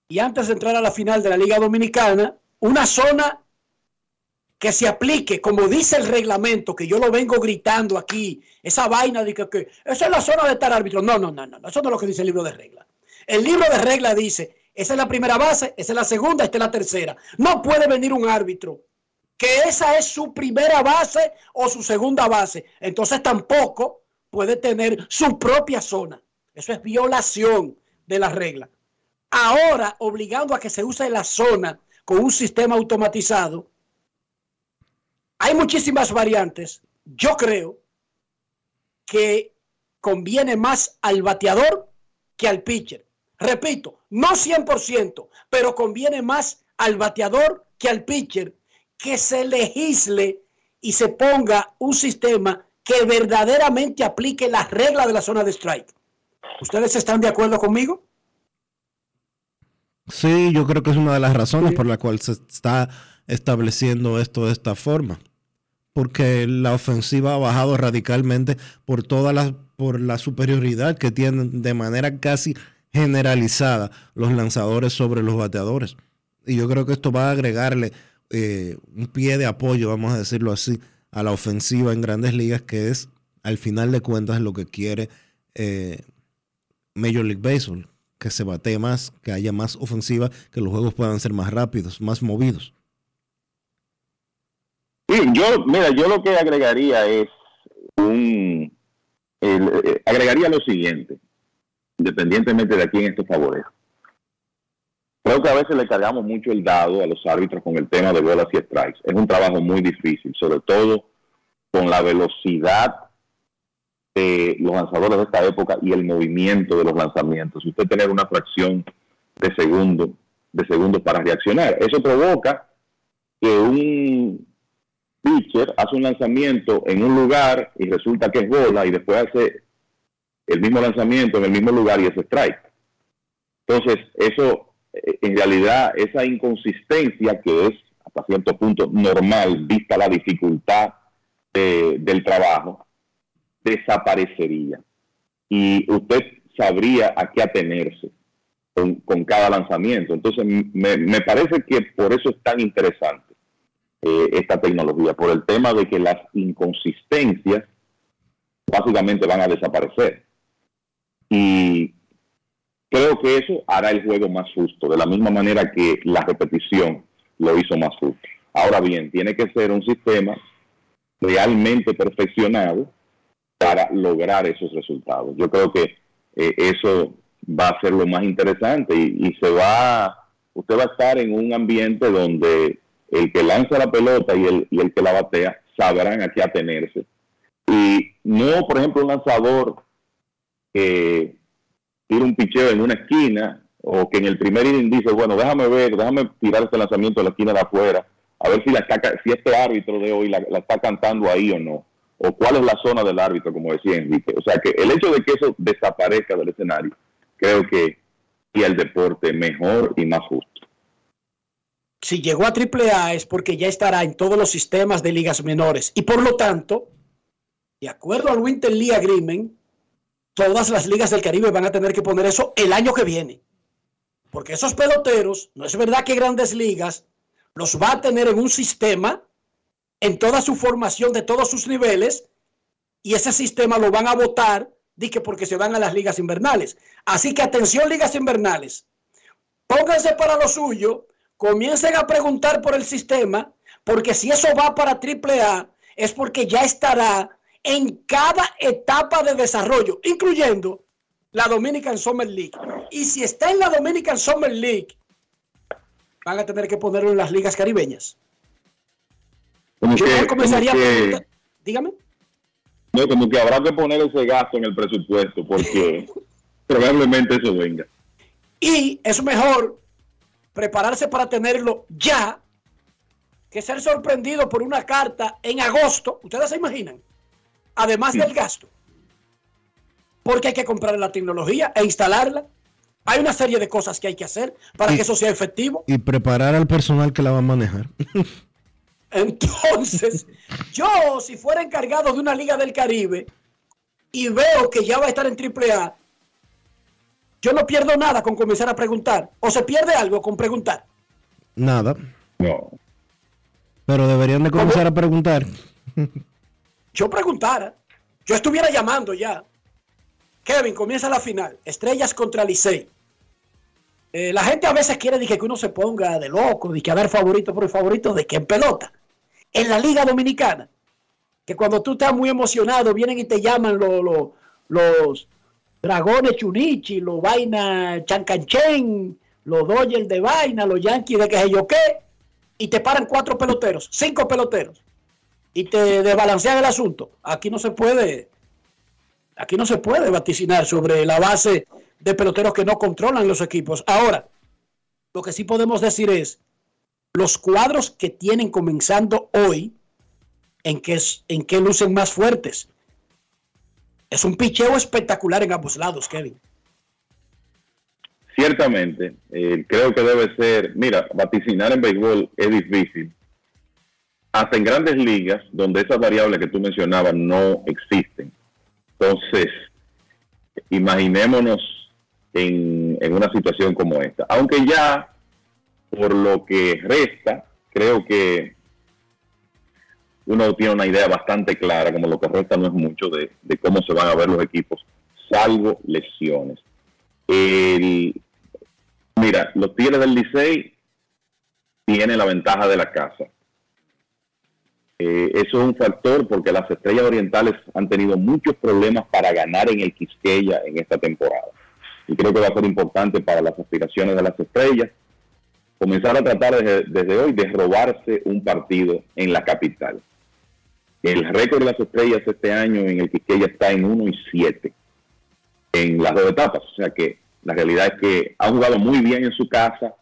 Y antes de entrar a la final de la Liga Dominicana, una zona que se aplique, como dice el reglamento, que yo lo vengo gritando aquí, esa vaina de que, esa es la zona de estar árbitro. No, no, no, no, eso no es lo que dice el libro de reglas. El libro de reglas dice, esa es la primera base, esa es la segunda, esta es la tercera. No puede venir un árbitro que esa es su primera base o su segunda base. Entonces tampoco puede tener su propia zona. Eso es violación de la regla. Ahora, obligando a que se use la zona con un sistema automatizado, hay muchísimas variantes. Yo creo que conviene más al bateador que al pitcher. Repito, no 100%, pero conviene más al bateador que al pitcher que se legisle y se ponga un sistema que verdaderamente aplique las reglas de la zona de strike. ¿Ustedes están de acuerdo conmigo? Sí, yo creo que es una de las razones por la cual se está estableciendo esto de esta forma porque la ofensiva ha bajado radicalmente por toda la, por la superioridad que tienen de manera casi generalizada los lanzadores sobre los bateadores. Y yo creo que esto va a agregarle eh, un pie de apoyo, vamos a decirlo así, a la ofensiva en grandes ligas, que es al final de cuentas lo que quiere eh, Major League Baseball, que se batee más, que haya más ofensiva, que los juegos puedan ser más rápidos, más movidos. Yo, mira, yo lo que agregaría es un, eh, agregaría lo siguiente, independientemente de a quién esto favorece. Creo que a veces le cargamos mucho el dado a los árbitros con el tema de bolas y strikes. Es un trabajo muy difícil, sobre todo con la velocidad de los lanzadores de esta época y el movimiento de los lanzamientos. Usted tener una fracción de segundo, de segundos para reaccionar. Eso provoca que un pitcher hace un lanzamiento en un lugar y resulta que es bola y después hace el mismo lanzamiento en el mismo lugar y es strike. Entonces, eso, eh, en realidad, esa inconsistencia que es hasta cierto punto normal, vista la dificultad de- del trabajo, desaparecería. Y usted sabría a qué atenerse con, con cada lanzamiento. Entonces, me, me parece que por eso es tan interesante eh, esta tecnología, por el tema de que las inconsistencias básicamente van a desaparecer. Y creo que eso hará el juego más justo, de la misma manera que la repetición lo hizo más justo. Ahora bien, tiene que ser un sistema realmente perfeccionado para lograr esos resultados. Yo creo que eh, eso va a ser lo más interesante y, y se va, usted va a estar en un ambiente donde el que lanza la pelota y el, y el que la batea sabrán a qué atenerse. Y no, por ejemplo, un lanzador que tira un picheo en una esquina o que en el primer inning dice, bueno, déjame ver, déjame tirar este lanzamiento a la esquina de afuera, a ver si, la está si este árbitro de hoy la, la está cantando ahí o no, o cuál es la zona del árbitro, como decía Enrique. O sea, que el hecho de que eso desaparezca del escenario, creo que y el deporte mejor y más justo. Si llegó a AAA es porque ya estará en todos los sistemas de ligas menores. Y por lo tanto, de acuerdo al Winter League Agreement, todas las ligas del Caribe van a tener que poner eso el año que viene. Porque esos peloteros, no es verdad que grandes ligas los va a tener en un sistema, en toda su formación de todos sus niveles, y ese sistema lo van a votar, di que porque se van a las ligas invernales. Así que atención, ligas invernales pónganse para lo suyo, comiencen a preguntar por el sistema, porque si eso va para AAA, es porque ya estará en cada etapa de desarrollo, incluyendo la Dominican Summer League. Y si está en la Dominican Summer League, van a tener que ponerlo en las ligas caribeñas. Como Yo que- comenzaría como a que- preguntar, dígame. No, como que habrá que poner ese gasto en el presupuesto porque probablemente eso venga. Y es mejor prepararse para tenerlo ya que ser sorprendido por una carta en agosto. ¿Ustedes se imaginan? Además del gasto. Porque hay que comprar la tecnología e instalarla. Hay una serie de cosas que hay que hacer para Y- que eso sea efectivo. Y preparar al personal que la va a manejar. Entonces, yo si fuera encargado de una liga del Caribe y veo que ya va a estar en AAA, yo no pierdo nada con comenzar a preguntar. O se pierde algo con preguntar. Nada. No. Pero deberían de comenzar a preguntar. yo preguntara, yo estuviera llamando ya. Kevin, comienza la final. Estrellas contra Licey. Eh, la gente a veces quiere dije, que uno se ponga de loco, de que a ver favorito por el favorito de que en pelota. En la Liga Dominicana. Que cuando tú estás muy emocionado, vienen y te llaman lo- lo- los dragones chunichi, los vaina chancanchen, los Dodgers de vaina, los Yankees de que sé yo qué, y te paran cuatro peloteros, cinco peloteros y te desbalancean el asunto. Aquí no se puede, aquí no se puede vaticinar sobre la base de peloteros que no controlan los equipos. Ahora, lo que sí podemos decir es los cuadros que tienen comenzando hoy, en qué, en qué lucen más fuertes. Es un picheo espectacular en ambos lados, Kevin. Ciertamente, eh, creo que debe ser, mira, vaticinar en béisbol es difícil. Hasta en grandes ligas, donde esas variables que tú mencionabas no existen. Entonces, imaginémonos en, en una situación como esta. Aunque ya, por lo que resta, creo que uno tiene una idea bastante clara, como lo que resta no es mucho, de, cómo se van a ver los equipos, salvo lesiones. El- mira, los Tigres del Licey tienen la ventaja de la casa. Eh, eso es un factor porque las estrellas orientales han tenido muchos problemas para ganar en el Quisqueya en esta temporada. Y creo que va a ser importante para las aspiraciones de las estrellas comenzar a tratar desde hoy de robarse un partido en la capital. El récord de las estrellas este año en el Quisqueya está en 1 y 7 en las dos etapas. O sea que la realidad es que han jugado muy bien en su casa,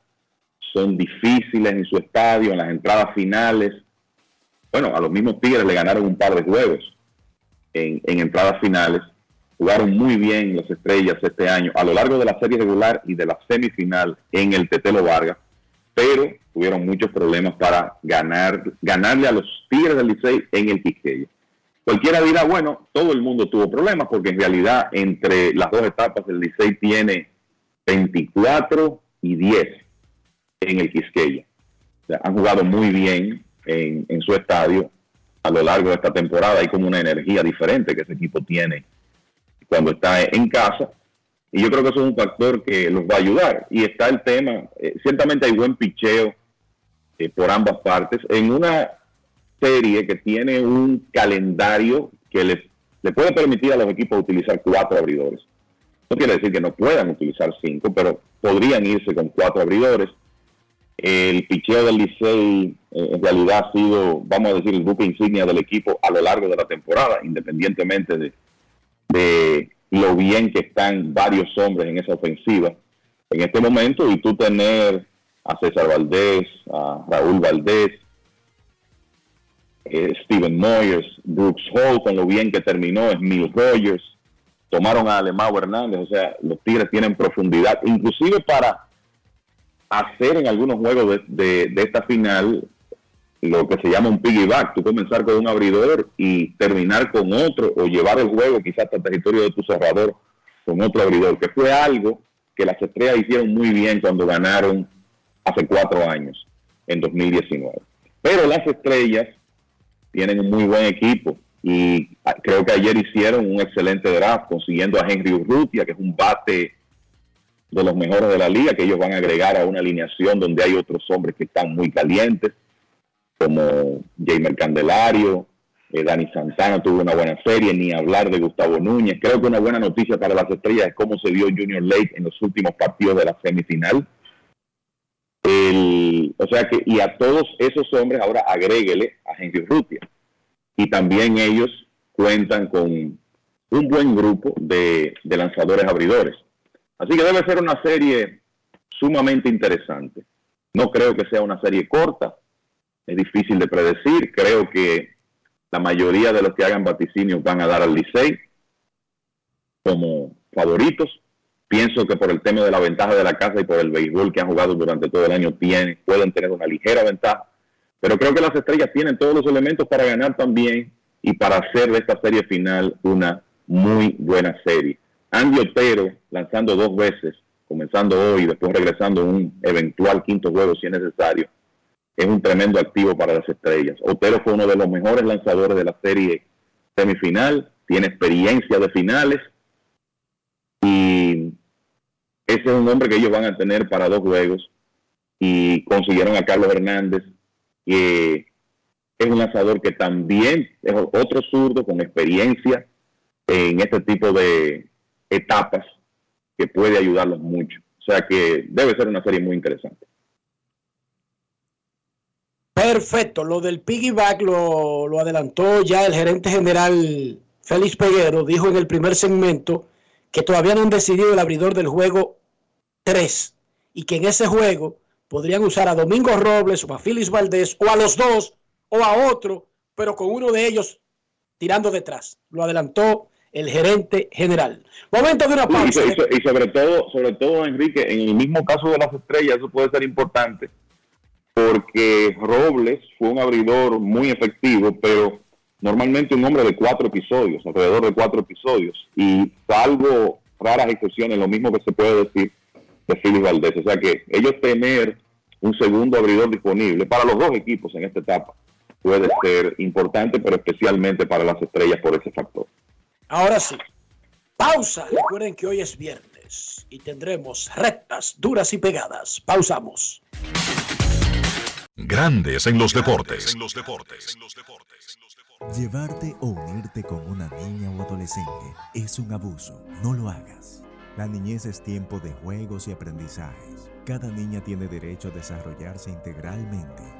son difíciles en su estadio, en las entradas finales. Bueno, a los mismos Tigres le ganaron un par de juegos en, en entradas finales. Jugaron muy bien las estrellas este año a lo largo de la serie regular y de la semifinal en el Tetelo Vargas, pero tuvieron muchos problemas para ganar, ganarle a los Tigres del Licey en el Quisqueya. Cualquiera dirá, bueno, todo el mundo tuvo problemas porque en realidad entre las dos etapas el Licey tiene 24 y 10 en el Quisqueya. O sea, han jugado muy bien en, en su estadio a lo largo de esta temporada. Hay como una energía diferente que ese equipo tiene cuando está en casa. Y yo creo que eso es un factor que los va a ayudar. Y está el tema, eh, ciertamente hay buen picheo eh, por ambas partes. En una serie que tiene un calendario que les, le puede permitir a los equipos utilizar cuatro abridores. No quiere decir que no puedan utilizar cinco, pero podrían irse con cuatro abridores. El picheo del Licey eh, en realidad ha sido, vamos a decir, el buque insignia del equipo a lo largo de la temporada, independientemente de, de lo bien que están varios hombres en esa ofensiva en este momento y tú tener a César Valdés, a Raúl Valdés, eh, Steven Moyers, Brooks Hall con lo bien que terminó, Emil Rogers, tomaron a Alemão Hernández, o sea, los Tigres tienen profundidad, inclusive para hacer en algunos juegos de, de- de esta final lo que se llama un piggyback, tú comenzar con un abridor y terminar con otro o llevar el juego quizás hasta el territorio de tu cerrador con otro abridor, que fue algo que las estrellas hicieron muy bien cuando ganaron hace cuatro años, en 2019. Pero las estrellas tienen un muy buen equipo y creo que ayer hicieron un excelente draft consiguiendo a Henry Urrutia, que es un bate de los mejores de la liga, que ellos van a agregar a una alineación donde hay otros hombres que están muy calientes, como Jamer Candelario, eh, Dani Santana tuvo una buena serie, ni hablar de Gustavo Núñez. Creo que una buena noticia para las estrellas es cómo se vio Junior Lake en los últimos partidos de la semifinal. El- o sea que, y a todos esos hombres ahora agréguele a Henry Rutia. Y también ellos cuentan con un buen grupo de lanzadores abridores. Así que debe ser una serie sumamente interesante. No creo que sea una serie corta, es difícil de predecir. Creo que la mayoría de los que hagan vaticinios van a dar al Licey como favoritos. Pienso que por el tema de la ventaja de la casa y por el béisbol que han jugado durante todo el año tienen, pueden tener una ligera ventaja. Pero creo que las estrellas tienen todos los elementos para ganar también y para hacer de esta serie final una muy buena serie. Andy Otero lanzando dos veces, comenzando hoy y después regresando un eventual quinto juego si es necesario, es un tremendo activo para las estrellas. Otero fue uno de los mejores lanzadores de la serie semifinal, tiene experiencia de finales y ese es un hombre que ellos van a tener para dos juegos y consiguieron a Carlos Hernández, que es un lanzador que también es otro zurdo con experiencia en este tipo de etapas que puede ayudarlos mucho. O sea que debe ser una serie muy interesante. Perfecto, lo del piggyback lo, lo adelantó ya el gerente general Félix Peguero, dijo en el primer segmento que todavía no han decidido el abridor del juego 3 y que en ese juego podrían usar a Domingo Robles o a Félix Valdés o a los dos o a otro, pero con uno de ellos tirando detrás. Lo adelantó el gerente general. Momento de una pausa. y y sobre todo, sobre todo, Enrique, en el mismo caso de las estrellas, eso puede ser importante, porque Robles fue un abridor muy efectivo, pero normalmente un hombre de cuatro episodios, alrededor de cuatro episodios, y salvo raras excepciones, lo mismo que se puede decir de Félix Valdés. O sea que ellos tener un segundo abridor disponible para los dos equipos en esta etapa puede ser importante, pero especialmente para las estrellas por ese factor. Ahora sí. Pausa. Recuerden que hoy es viernes y tendremos rectas, duras y pegadas. Pausamos. Grandes en los deportes. Llevarte o unirte con una niña o adolescente es un abuso. No lo hagas. La niñez es tiempo de juegos y aprendizajes. Cada niña tiene derecho a desarrollarse integralmente.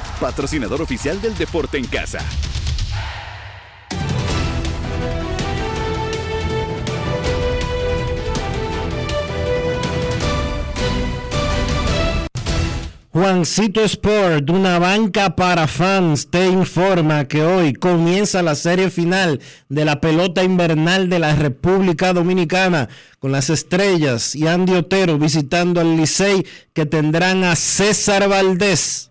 patrocinador oficial del deporte en casa. Juancito Sport, una banca para fans, te informa que hoy comienza la serie final de la pelota invernal de la República Dominicana con las estrellas y Andy Otero visitando al Licey que tendrán a César Valdés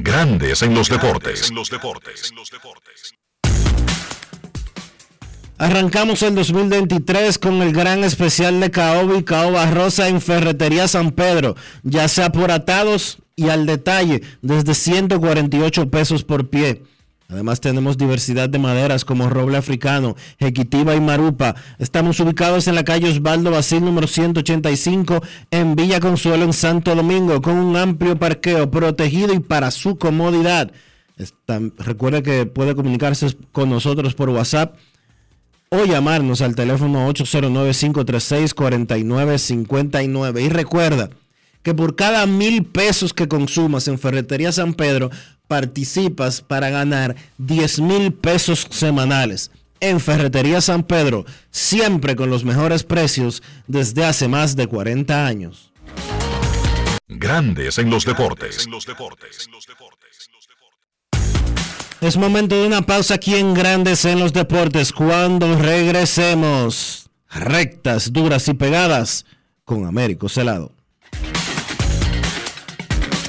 Grandes en los deportes. Arrancamos el 2023 con el gran especial de Caoba y Caoba Rosa en Ferretería San Pedro, ya sea por atados y al detalle, desde 148 pesos por pie. Además tenemos diversidad de maderas como roble africano, jequitiva y marupa. Estamos ubicados en la calle Osvaldo Basil número 185 en Villa Consuelo en Santo Domingo con un amplio parqueo protegido y para su comodidad. recuerde que puede comunicarse con nosotros por WhatsApp o llamarnos al teléfono 809-536-4959. Y recuerda que por cada mil pesos que consumas en Ferretería San Pedro, participas para ganar 10 mil pesos semanales. En Ferretería San Pedro, siempre con los mejores precios desde hace más de 40 años. Grandes en los deportes. Es momento de una pausa aquí en Grandes en los deportes. Cuando regresemos, rectas, duras y pegadas con Américo Celado.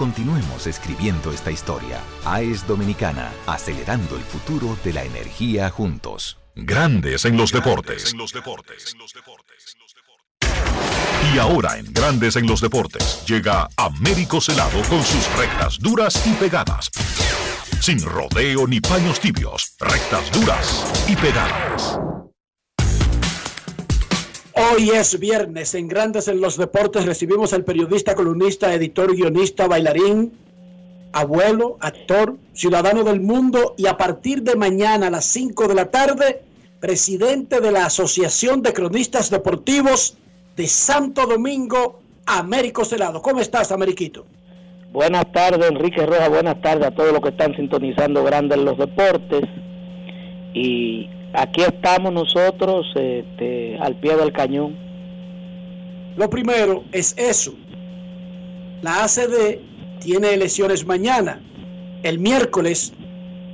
Continuemos escribiendo esta historia. AES Dominicana, acelerando el futuro de la energía juntos. Grandes en los deportes. Y ahora en Grandes en los deportes llega Américo Celado con sus rectas duras y pegadas. Sin rodeo ni paños tibios, rectas duras y pegadas. Hoy es viernes en Grandes en los Deportes. Recibimos al periodista, columnista, editor, guionista, bailarín, abuelo, actor, ciudadano del mundo y a partir de mañana a las 5 de la tarde, presidente de la Asociación de Cronistas Deportivos de Santo Domingo, Américo Celado. ¿Cómo estás, Ameriquito? Buenas tardes, Enrique Roja. Buenas tardes a todos los que están sintonizando Grandes en los Deportes. Y aquí estamos nosotros este, al pie del cañón. Lo primero es eso. La ACD tiene elecciones mañana. El miércoles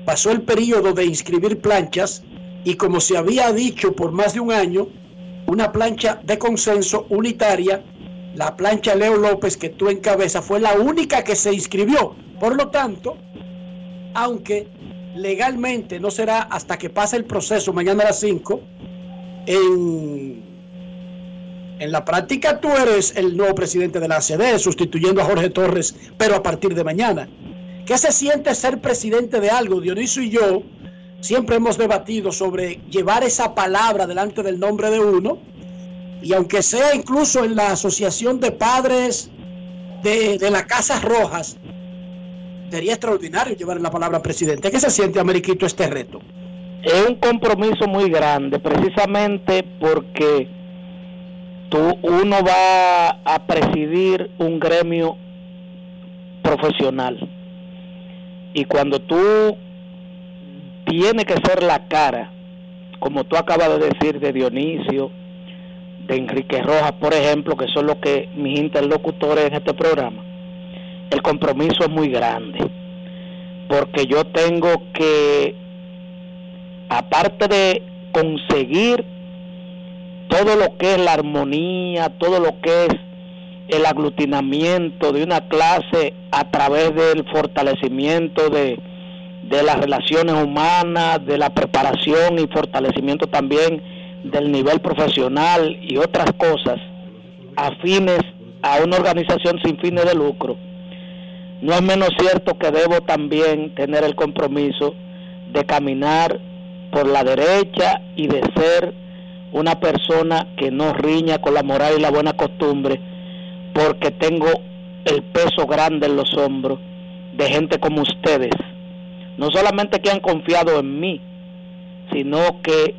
pasó el periodo de inscribir planchas y como se había dicho por más de un año, una plancha de consenso unitaria, la plancha Leo López que tú encabezas, fue la única que se inscribió. Por lo tanto, aunque legalmente no será hasta que pase el proceso mañana a las 5. En, en la práctica tú eres el nuevo presidente de la ACD, sustituyendo a Jorge Torres, pero a partir de mañana. ¿Qué se siente ser presidente de algo? Dionisio y yo siempre hemos debatido sobre llevar esa palabra delante del nombre de uno, y aunque sea incluso en la Asociación de Padres de, de las Casas Rojas, sería extraordinario llevar la palabra presidente. ¿Qué se siente, Ameriquito, este reto? Es un compromiso muy grande, precisamente porque tú, uno va a presidir un gremio profesional. Y cuando tú tienes que ser la cara, como tú acabas de decir de Dionisio, de Enrique Rojas, por ejemplo, que son los que mis interlocutores en este programa, el compromiso es muy grande, porque yo tengo que, aparte de conseguir todo lo que es la armonía, todo lo que es el aglutinamiento de una clase a través del fortalecimiento de, de las relaciones humanas, de la preparación y fortalecimiento también del nivel profesional y otras cosas afines a una organización sin fines de lucro, no es menos cierto que debo también tener el compromiso de caminar por la derecha y de ser una persona que no riña con la moral y la buena costumbre, porque tengo el peso grande en los hombros de gente como ustedes, no solamente que han confiado en mí, sino que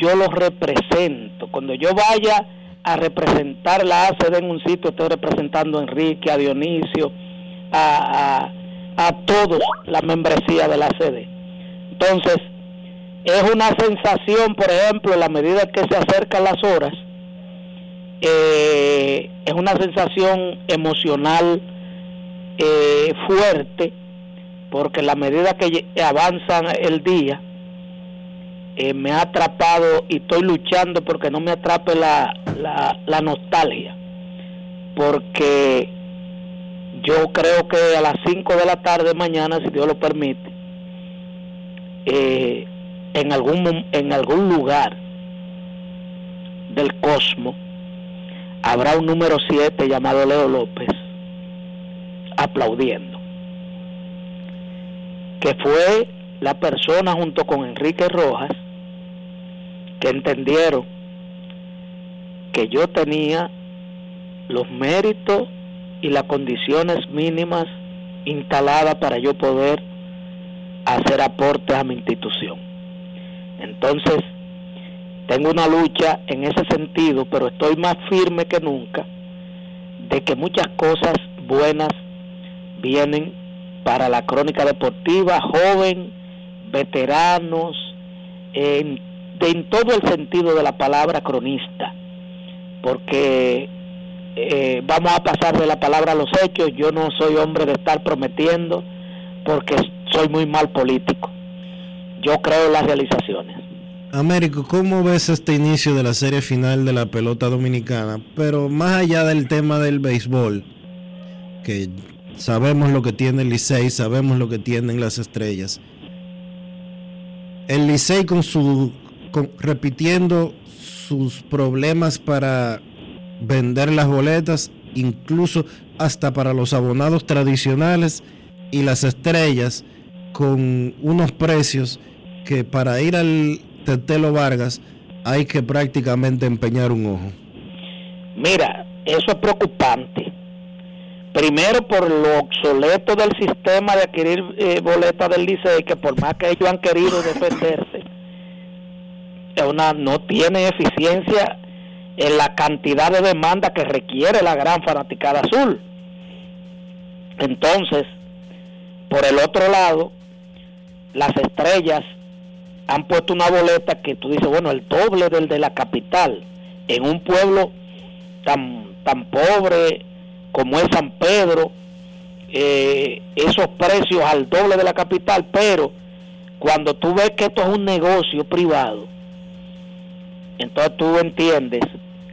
yo los represento. Cuando yo vaya a representar la ACD en un sitio, estoy representando a Enrique, a Dionisio, a, a, todos la membresía de la ACD. Entonces, es una sensación, por ejemplo, en la medida que se acercan las horas, eh, es una sensación emocional eh, fuerte, porque la medida que avanza el día, eh, me ha atrapado y estoy luchando porque no me atrape la, la, nostalgia. Porque yo creo que a las 5 de la tarde mañana, si Dios lo permite, eh, en, algún, en algún lugar del cosmos habrá un número 7 llamado Leo López aplaudiendo. Que fue la persona junto con Enrique Rojas que entendieron que yo tenía los méritos y las condiciones mínimas instaladas para yo poder hacer aportes a mi institución. Entonces, tengo una lucha en ese sentido, pero estoy más firme que nunca de que muchas cosas buenas vienen para la crónica deportiva, joven, veteranos, en de en todo el sentido de la palabra cronista, porque eh, vamos a pasar de la palabra a los hechos, yo no soy hombre de estar prometiendo, porque soy muy mal político, yo creo en las realizaciones. Américo, ¿cómo ves este inicio de la serie final de la pelota dominicana? Pero más allá del tema del béisbol, que sabemos lo que tiene el Licey, sabemos lo que tienen las estrellas. El Licey con su repitiendo sus problemas para vender las boletas, incluso hasta para los abonados tradicionales y las estrellas, con unos precios que para ir al Tetelo Vargas hay que prácticamente empeñar un ojo. Mira, eso es preocupante. Primero por lo obsoleto del sistema de adquirir eh, boletas del Licey, que por más que ellos han querido defenderse, no tiene eficiencia en la cantidad de demanda que requiere la gran fanaticada azul. Entonces, por el otro lado, las estrellas han puesto una boleta que tú dices, bueno, el doble del de la capital, en un pueblo tan, tan pobre como es San Pedro, eh, esos precios al doble de la capital, pero cuando tú ves que esto es un negocio privado, entonces tú entiendes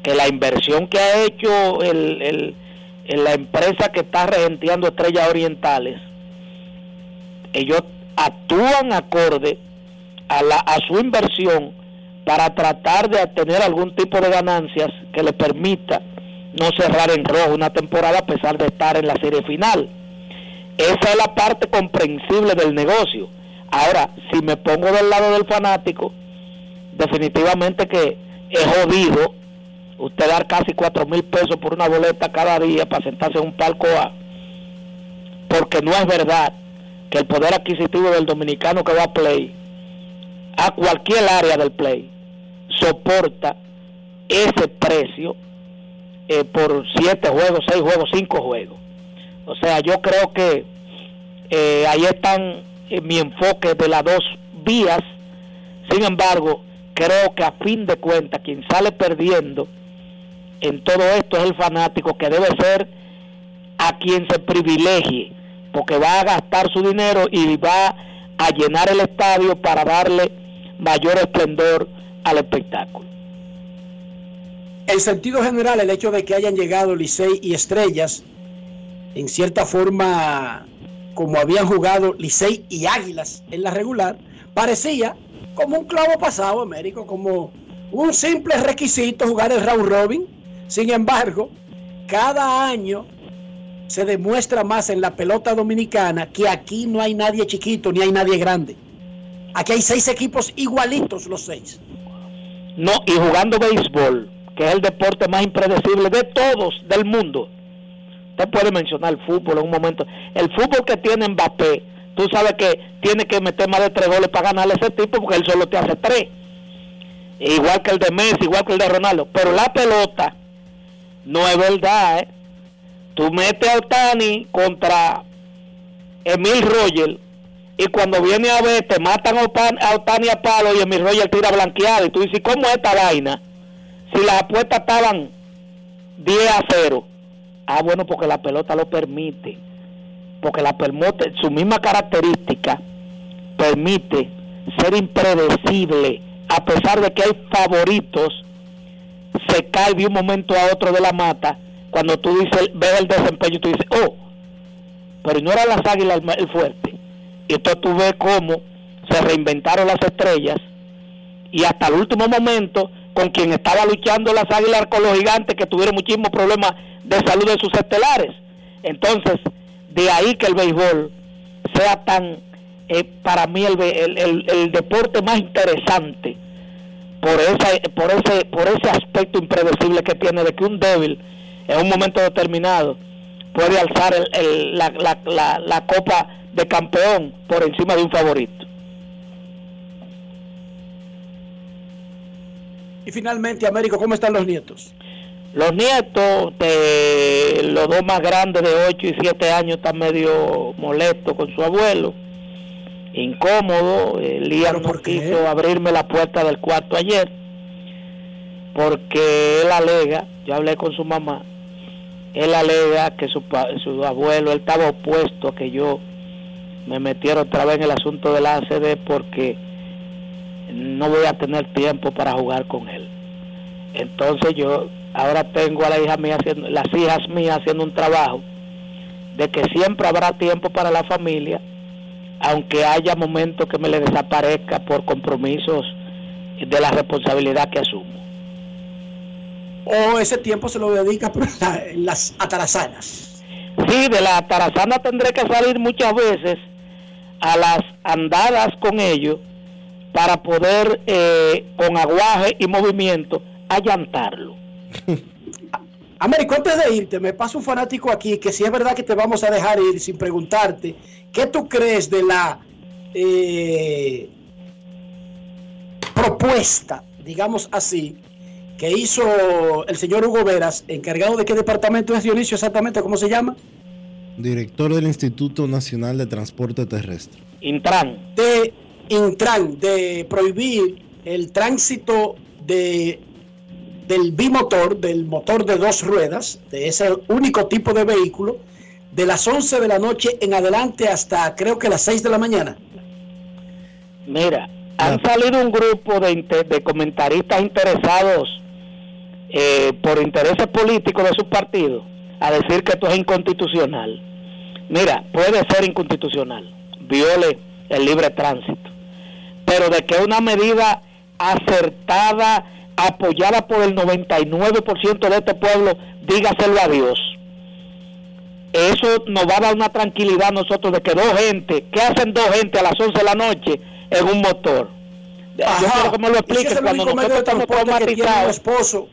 que la inversión que ha hecho el, la empresa que está regenteando Estrellas Orientales, ellos actúan acorde a, la, a su inversión para tratar de obtener algún tipo de ganancias que le permita no cerrar en rojo una temporada a pesar de estar en la serie final. Esa es la parte comprensible del negocio. Ahora, si me pongo del lado del fanático, definitivamente que es jodido usted dar casi cuatro mil pesos por una boleta cada día para sentarse en un palco A, porque no es verdad que el poder adquisitivo del dominicano que va a play, a cualquier área del play, soporta ese precio eh, por siete juegos, seis juegos, cinco juegos. O sea, yo creo que eh, ahí están eh, mi enfoque de las dos vías. Sin embargo, creo que a fin de cuentas quien sale perdiendo en todo esto es el fanático que debe ser a quien se privilegie porque va a gastar su dinero y va a llenar el estadio para darle mayor esplendor al espectáculo. En sentido general, el hecho de que hayan llegado Licey y Estrellas, en cierta forma como habían jugado Licey y Águilas en la regular, parecía como un clavo pasado, Américo, como un simple requisito jugar el round robin. Sin embargo, cada año se demuestra más en la pelota dominicana que aquí no hay nadie chiquito ni hay nadie grande. Aquí hay seis equipos igualitos los seis. No, y jugando béisbol, que es el deporte más impredecible de todos del mundo. Usted puede mencionar el fútbol en un momento. El fútbol que tiene Mbappé, tú sabes que tiene que meter más de tres goles para ganarle a ese tipo porque él solo te hace tres. Igual que el de Messi, igual que el de Ronaldo. Pero la pelota no es verdad, ¿eh? Tú metes a Otani contra Emil Roger y cuando viene a ver te matan a Otani a palo y Emil Roger tira blanqueado. Y tú dices, ¿cómo es esta vaina? Si las apuestas estaban 10 a 0. Ah, bueno, porque la pelota lo permite. Porque la permite, su misma característica permite ser impredecible. A pesar de que hay favoritos, se cae de un momento a otro de la mata. Cuando tú dices, ves el desempeño, tú dices, oh, pero no eran las águilas el, fuerte. Y entonces tú ves cómo se reinventaron las estrellas y hasta el último momento con quien estaba luchando las águilas con los gigantes que tuvieron muchísimos problemas de salud de sus estelares. Entonces, de ahí que el béisbol sea tan, eh, para mí, el, el, el, deporte más interesante por, esa, por, ese, por ese aspecto impredecible que tiene de que un débil en un momento determinado puede alzar la, la, la, la copa de campeón por encima de un favorito. Y finalmente, Américo, ¿cómo están los nietos? Los nietos, de los dos más grandes de 8 y 7 años, están medio molestos con su abuelo, incómodo. Liam no quiso abrirme la puerta del cuarto ayer, porque él alega, yo hablé con su mamá, él alega que su, su abuelo, él estaba opuesto a que yo me metiera otra vez en el asunto de la ACD porque no voy a tener tiempo para jugar con él. Entonces yo ahora tengo a la hija mía haciendo, las hijas mías haciendo un trabajo de que siempre habrá tiempo para la familia, aunque haya momentos que me le desaparezca por compromisos de la responsabilidad que asumo. O ese tiempo se lo dedica en las atarazanas. Sí, de la atarazana tendré que salir muchas veces a las andadas con ellos para poder, eh, con aguaje y movimiento, allantarlo. Américo, antes de irte, me pasa un fanático aquí que si es verdad que te vamos a dejar ir sin preguntarte, ¿qué tú crees de la eh, propuesta, digamos así, que hizo el señor Hugo Veras, encargado de qué departamento es Dionisio exactamente, ¿cómo se llama? Director del Instituto Nacional de Transporte Terrestre. Intran. De Intran de prohibir el tránsito de del bimotor, del motor de dos ruedas, de ese único tipo de vehículo, de las 11 de la noche en adelante hasta creo que las 6 de la mañana. Mira, han salido un grupo de, comentaristas interesados eh, por intereses políticos de sus partidos a decir que esto es inconstitucional. Mira, puede ser inconstitucional, viole el libre tránsito pero de que una medida acertada, apoyada por el 99% de este pueblo, dígaselo a Dios. Eso nos va a dar una tranquilidad a nosotros de que dos gente, ¿qué hacen dos gente a las 11 de la noche en un motor? Yo quiero que me lo explique cuando nosotros estamos traumatizados. Esposo.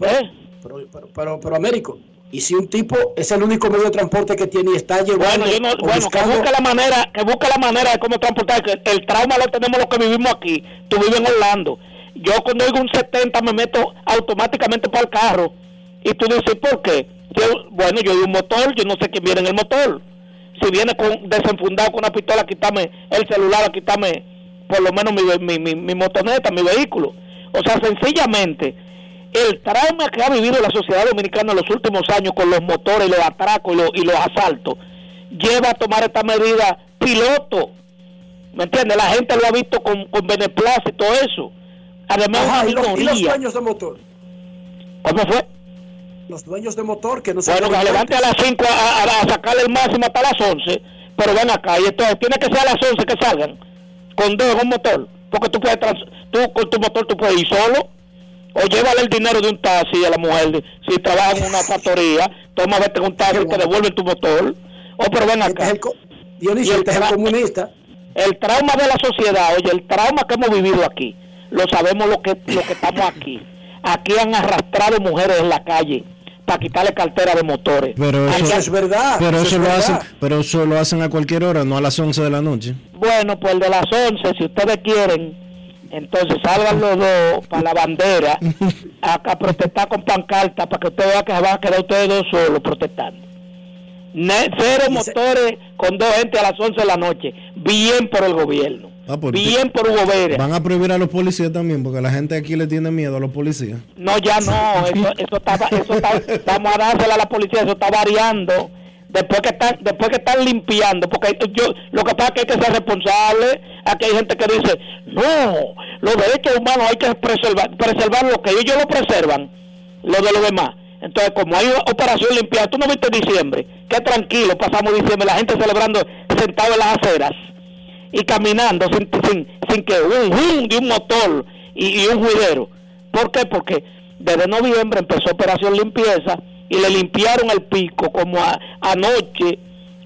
¿Eh? Pero, pero, pero, pero, Américo, y si un tipo es el único medio de transporte que tiene y está llevando bueno, yo no, bueno que busque la manera que busque la manera de cómo transportar que el trauma lo tenemos los que vivimos aquí tú vives en Orlando yo cuando oigo un 70 me meto automáticamente para el carro y tú dices ¿por qué? Yo, bueno yo oigo un motor yo no sé quién viene en el motor si viene con desenfundado con una pistola quítame el celular quítame por lo menos mi, mi, mi, motoneta mi vehículo o sea sencillamente el trauma que ha vivido la sociedad dominicana en los últimos años con los motores, los atracos y los, y los asaltos, lleva a tomar esta medida piloto. ¿Me entiendes? La gente lo ha visto con, con beneplácito eso. Además, ¿y, los, dueños de motor? ¿Cómo fue? Los dueños de motor que no se Bueno, que levante a las 5 a, a, sacarle el máximo hasta las 11 pero ven acá, y entonces tiene que ser a las 11 que salgan, con dos un motor, porque tú puedes, trans- tú con tu motor tú puedes ir solo, o llévale el dinero de un taxi a la mujer, si trabaja en una factoría, toma vete un taxi y te devuelven tu motor, o pero ven acá. Dionisio, Y este es el comunista. El trauma de la sociedad, oye, el trauma que hemos vivido aquí, lo sabemos lo que, lo que estamos aquí. Aquí han arrastrado mujeres en la calle para quitarle cartera de motores. Pero eso, Aquí han- Pero eso, lo hacen, pero eso lo hacen a cualquier hora, no a las 11 de la noche. Bueno, pues de las 11, si ustedes quieren, entonces salgan los dos para la bandera a, a protestar con pancarta para que ustedes vean que se van a quedar ustedes dos solos protestando. Ne- cero motores con dos gente a las 11 de la noche. Bien por el gobierno. Ah, pues, Bien por Hugo Vera. Van a prohibir a los policías también, porque la gente aquí le tiene miedo a los policías. No, ya no, eso, eso, está, eso está, vamos a dársela a la policía, eso está variando. Después que están, después que están limpiando, porque yo, lo que pasa es que hay que ser responsable, aquí hay gente que dice, no, los derechos humanos hay que preservar, preservar lo que ellos lo preservan, lo de los demás. Entonces, como hay operación limpiada, tú no viste diciembre, qué tranquilo pasamos diciembre, la gente celebrando sentado en las aceras y caminando sin, sin, sin que un hum de un motor y, y un juidero. ¿Por qué? Porque desde noviembre empezó Operación Limpieza y le limpiaron el pico como a- anoche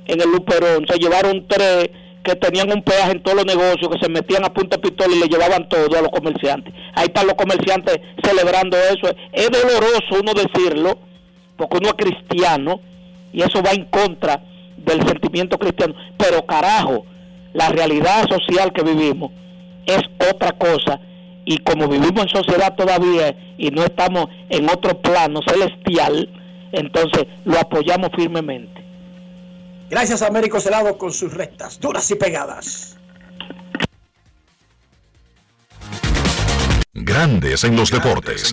en el Luperón. Se llevaron tres que tenían un peaje en todos los negocios, que se metían a punta de pistola y le llevaban todo a los comerciantes. Ahí están los comerciantes celebrando eso. Es doloroso uno decirlo, porque uno es cristiano y eso va en contra del sentimiento cristiano. Pero carajo, la realidad social que vivimos es otra cosa y como vivimos en sociedad todavía y no estamos en otro plano celestial, entonces lo apoyamos firmemente. Gracias a Américo Celado con sus rectas, duras y pegadas. Grandes en los deportes.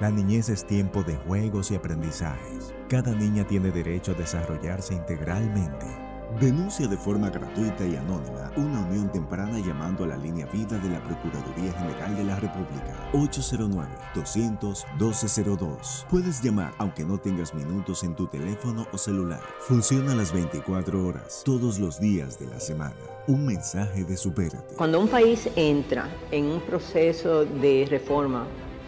La niñez es tiempo de juegos y aprendizajes. Cada niña tiene derecho a desarrollarse integralmente. Denuncia de forma gratuita y anónima una unión temprana llamando a la línea vida de la Procuraduría General de la República 809-200-1202. Puedes llamar aunque no tengas minutos en tu teléfono o celular. Funciona las 24 horas, todos los días de la semana. Un mensaje de Supérate. Cuando un país entra en un proceso de reforma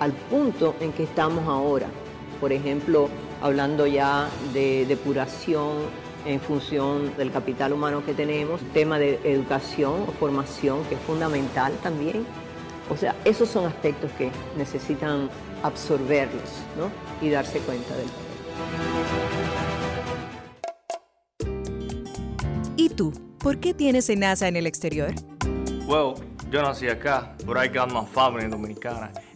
al punto en que estamos ahora. Por ejemplo, hablando ya de depuración en función del capital humano que tenemos, tema de educación o formación que es fundamental también. O sea, esos son aspectos que necesitan absorberlos ¿no? y darse cuenta del ¿Y tú? ¿Por qué tienes enaza en el exterior? Well, yo nací acá, but I got my family dominicana.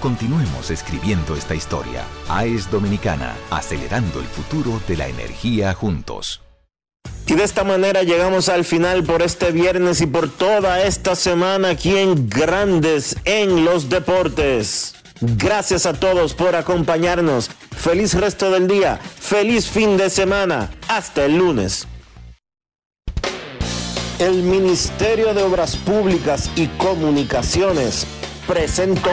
Continuemos escribiendo esta historia. AES Dominicana, acelerando el futuro de la energía juntos. Y de esta manera llegamos al final por este viernes y por toda esta semana aquí en Grandes en los Deportes. Gracias a todos por acompañarnos. Feliz resto del día. Feliz fin de semana. Hasta el lunes. El Ministerio de Obras Públicas y Comunicaciones presentó